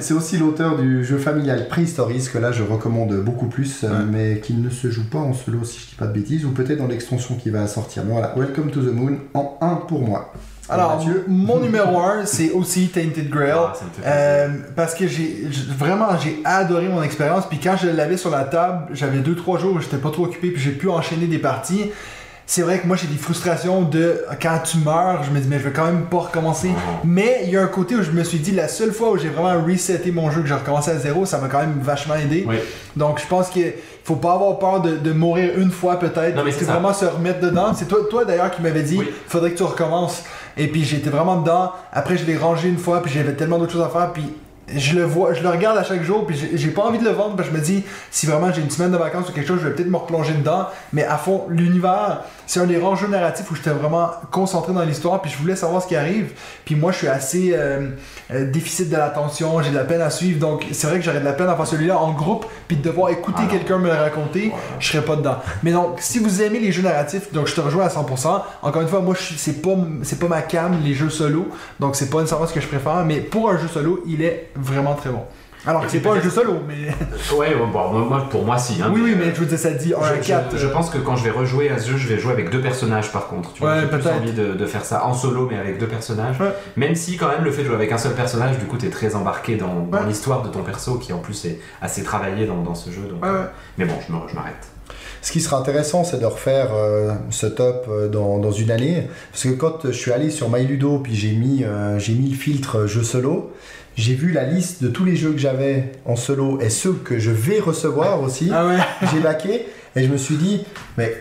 c'est aussi l'auteur du jeu familial Prehistories que là je recommande beaucoup plus, Ouais. mais qui ne se joue pas en solo si je dis pas de bêtises, ou peut-être dans l'extension qui va sortir. Mais voilà, Welcome to the Moon en 1 pour moi. Alors, mon numéro 1, c'est aussi Tainted Grail. Ah. Euh, parce que j'ai vraiment j'ai adoré mon expérience puis quand je l'avais sur la table j'avais 2-3 jours où j'étais pas trop occupé puis j'ai pu enchaîner des parties c'est vrai que moi j'ai des frustrations de quand tu meurs je me dis mais je vais quand même pas recommencer Oh. mais il y a un côté où je me suis dit la seule fois où j'ai vraiment reseté mon jeu que j'ai recommencé à zéro ça m'a quand même vachement aidé Oui. donc je pense qu'il faut pas avoir peur de, de mourir une fois peut-être Non, mais c'est vraiment se remettre dedans c'est toi, toi d'ailleurs qui m'avais dit Oui. faudrait que tu recommences et puis j'étais vraiment dedans. Après, je l'ai rangé une fois, puis j'avais tellement d'autres choses à faire, puis je le vois, je le regarde à chaque jour, puis j'ai- pas envie de le vendre, parce que je me dis, si vraiment j'ai une semaine de vacances ou quelque chose, je vais peut-être me replonger dedans. Mais à fond, l'univers, c'est un des rares jeux narratifs où j'étais vraiment concentré dans l'histoire, puis je voulais savoir ce qui arrive. Puis moi, je suis assez euh, euh, déficit de l'attention, j'ai de la peine à suivre, donc c'est vrai que j'aurais de la peine à faire celui-là en groupe, puis de devoir écouter Ah quelqu'un me le raconter, Voilà. je serais pas dedans. Mais donc, si vous aimez les jeux narratifs, donc je te rejoins à 100%. Encore une fois, moi, c'est pas, c'est pas ma cam, les jeux solo, donc c'est pas nécessairement ce que je préfère, mais pour un jeu solo, il est vraiment très bon. Alors que c'est pas un jeu solo, mais. Ouais, bon, bon, moi, pour moi, si. hein, oui, oui, euh, mais je veux dire, ça dit 1 à je, 4. je- je pense que quand je vais rejouer à ce jeu, je vais jouer avec deux personnages par contre. Tu vois, Ouais, j'ai plus envie de, de faire ça en solo, mais avec deux personnages. Ouais. Même si, quand même, le fait de jouer avec un seul personnage, du coup, t'es très embarqué dans, l'histoire de ton perso, qui en plus est assez travaillé dans, dans ce jeu. Donc, euh, Mais bon, je m'arrête. Ce qui sera intéressant, c'est de refaire euh, ce top euh, dans, dans une année. Parce que quand je suis allé sur MyLudo, puis j'ai mis, euh, j'ai mis le filtre jeu solo, j'ai vu la liste de tous les jeux que j'avais en solo et ceux que je vais recevoir aussi. Ah ouais. j'ai baqué et je me suis dit, mais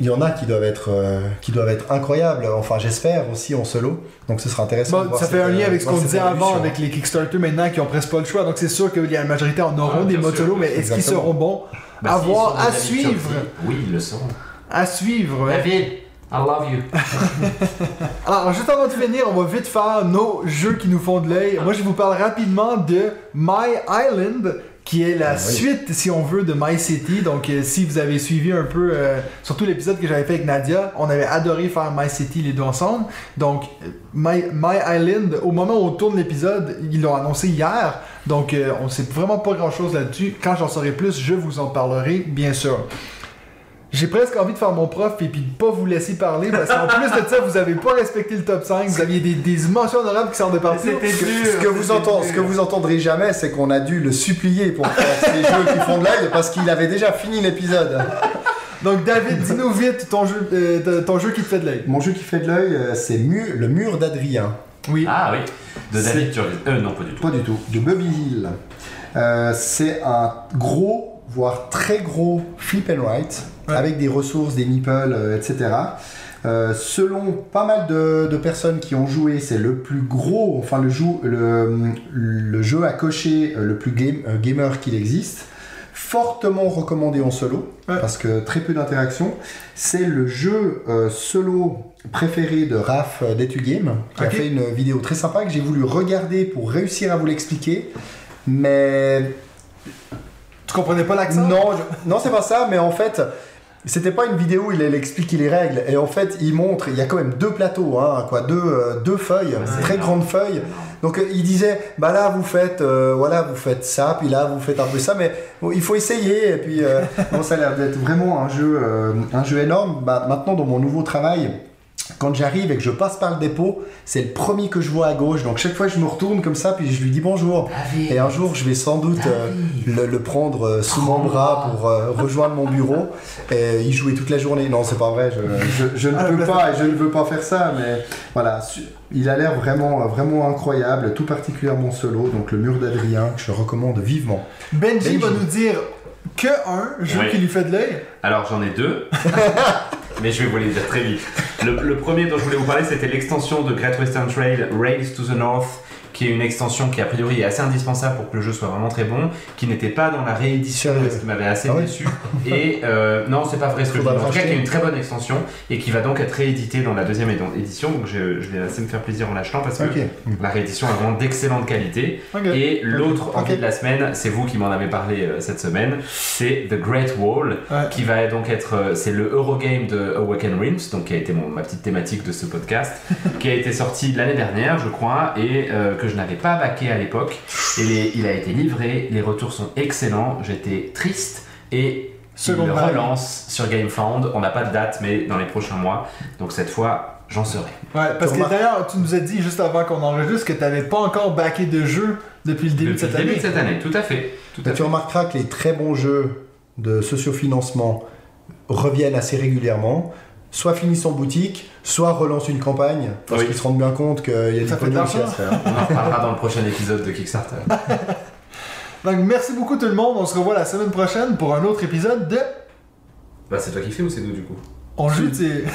il y en a qui doivent être, euh, qui doivent être incroyables. Enfin, j'espère aussi en solo. Donc ce sera intéressant. de Bon, voir ça fait un lien euh, avec ce qu'on disait avant avec les Kickstarter maintenant qui ont presque pas le choix. Donc c'est sûr que la majorité en auront Ah, des modes solo, mais est-ce qu'ils seront bons Bah, À voir, à suivre. Oui, ils le seront. À suivre. ouais. I love you. Alors, juste avant de finir, on va vite faire nos jeux qui nous font de l'œil. Moi, je vous parle rapidement de My Island, qui est la Ah oui. suite, si on veut, de My City. Donc, euh, si vous avez suivi un peu, euh, surtout l'épisode que j'avais fait avec Nadia, on avait adoré faire My City les deux ensemble. Donc, euh, My, My Island, au moment où on tourne l'épisode, ils l'ont annoncé hier. Donc, euh, on sait vraiment pas grand chose là-dessus. Quand j'en saurai plus, je vous en parlerai, bien sûr. J'ai presque envie de faire mon prof et puis de pas vous laisser parler parce qu'en plus de ça, vous avez pas respecté le top 5, vous aviez des, des mentions honorables qui sortent de partout. C'était Ce que, dur, ce que vous ce que vous entendrez jamais, c'est qu'on a dû le supplier pour faire ces jeux qui font de l'œil parce qu'il avait déjà fini l'épisode. Donc, David, dis-nous vite ton jeu, euh, ton jeu qui te fait de l'œil. Mon jeu qui fait de l'œil, euh, c'est Mu- le mur d'Adrien. Oui. Ah oui, de David Turlis. Euh, non, pas du tout. Pas du tout. De Bobby Hill. Euh, c'est un gros, voire très gros flip and write, Ouais. avec des ressources, des meeples, euh, etc. Euh, selon pas mal de, de personnes qui ont joué, c'est le plus gros, enfin le, jou- le, le jeu à cocher euh, le plus game, euh, gamer qu'il existe. Fortement recommandé en solo, Ouais. parce que très peu d'interaction. C'est le jeu euh, solo préféré de Raph euh, d'Etu Game, qui a fait une vidéo très sympa que j'ai voulu regarder pour réussir à vous l'expliquer. Mais Tu comprenais pas l'accent? Non, je- non c'est pas ça, mais en fait, c'était pas une vidéo où il il explique les règles. Et en fait, il montre, il y a quand même deux plateaux, hein, quoi, deux, euh, deux feuilles, très énorme. grandes feuilles. Donc euh, il disait, bah là vous faites, euh, voilà, vous faites ça, puis là vous faites un peu ça, mais bon, il faut essayer. Et puis, bon, ça a l'air d'être vraiment un jeu, un jeu énorme. Bah, maintenant dans mon nouveau travail. Quand j'arrive et que je passe par le dépôt, c'est le premier que je vois à gauche. Donc chaque fois je me retourne comme ça, puis je lui dis bonjour. David. Et un jour, je vais sans doute euh, le, le prendre euh, sous mon bras pour euh, rejoindre mon bureau et y jouer toute la journée. Non, c'est pas vrai, je, je- je ne Ah, peux mais- pas et je ne veux pas faire ça, mais voilà, il a l'air vraiment, vraiment incroyable, tout particulièrement solo. Donc le mur d'Adrien, que je recommande vivement. Benji Benji. va nous dire que un jeu Oui. qui lui fait de l'œil. Alors j'en ai deux, mais je vais vous les dire très vite. Le, premier dont je voulais vous parler, c'était l'extension de Great Western Trail Rails to the North, qui est une extension qui a priori est assez indispensable pour que le jeu soit vraiment très bon, qui n'était pas dans la réédition, ce qui m'avait assez Ah déçu. Et euh, non, c'est pas vrai ce que je dis. En tout cas, qui est une très bonne extension et qui va donc être rééditée dans la deuxième édition. Donc je, je vais assez me faire plaisir en l'achetant parce que la réédition est vraiment d'excellente qualité. Et l'autre Ok. envie de la semaine, c'est vous qui m'en avez parlé euh, cette semaine, c'est The Great Wall, Ouais. qui va donc être, euh, c'est le Eurogame de Awaken Realms, donc qui a été mon, ma petite thématique de ce podcast, qui a été sorti l'année dernière, je crois, et euh, que je n'avais pas baqué à l'époque. Et les- il a été livré, les retours sont excellents, j'étais triste et il Seconde le vague. relance sur GameFound. On n'a pas de date, mais dans les prochains mois. Donc cette fois, j'en serai. Ouais, parce que d'ailleurs, tu nous as dit juste avant qu'on enregistre que t'avais pas encore backé de jeu depuis le début Depuis de cette le début année. de cette année, tout à fait. Tout à Mais tu remarqueras que les très bons jeux de sociofinancement reviennent assez régulièrement. Soit finissent en boutique, soit relancent une campagne, parce Oui. qu'ils se rendent bien compte qu'il y a du Ça fait de pognon ici à l'argent. se faire. On en reparlera dans le prochain épisode de Kickstarter. Donc merci beaucoup tout le monde. On se revoit la semaine prochaine pour un autre épisode de Bah, c'est toi qui fais ou c'est nous du coup? On joue, sais.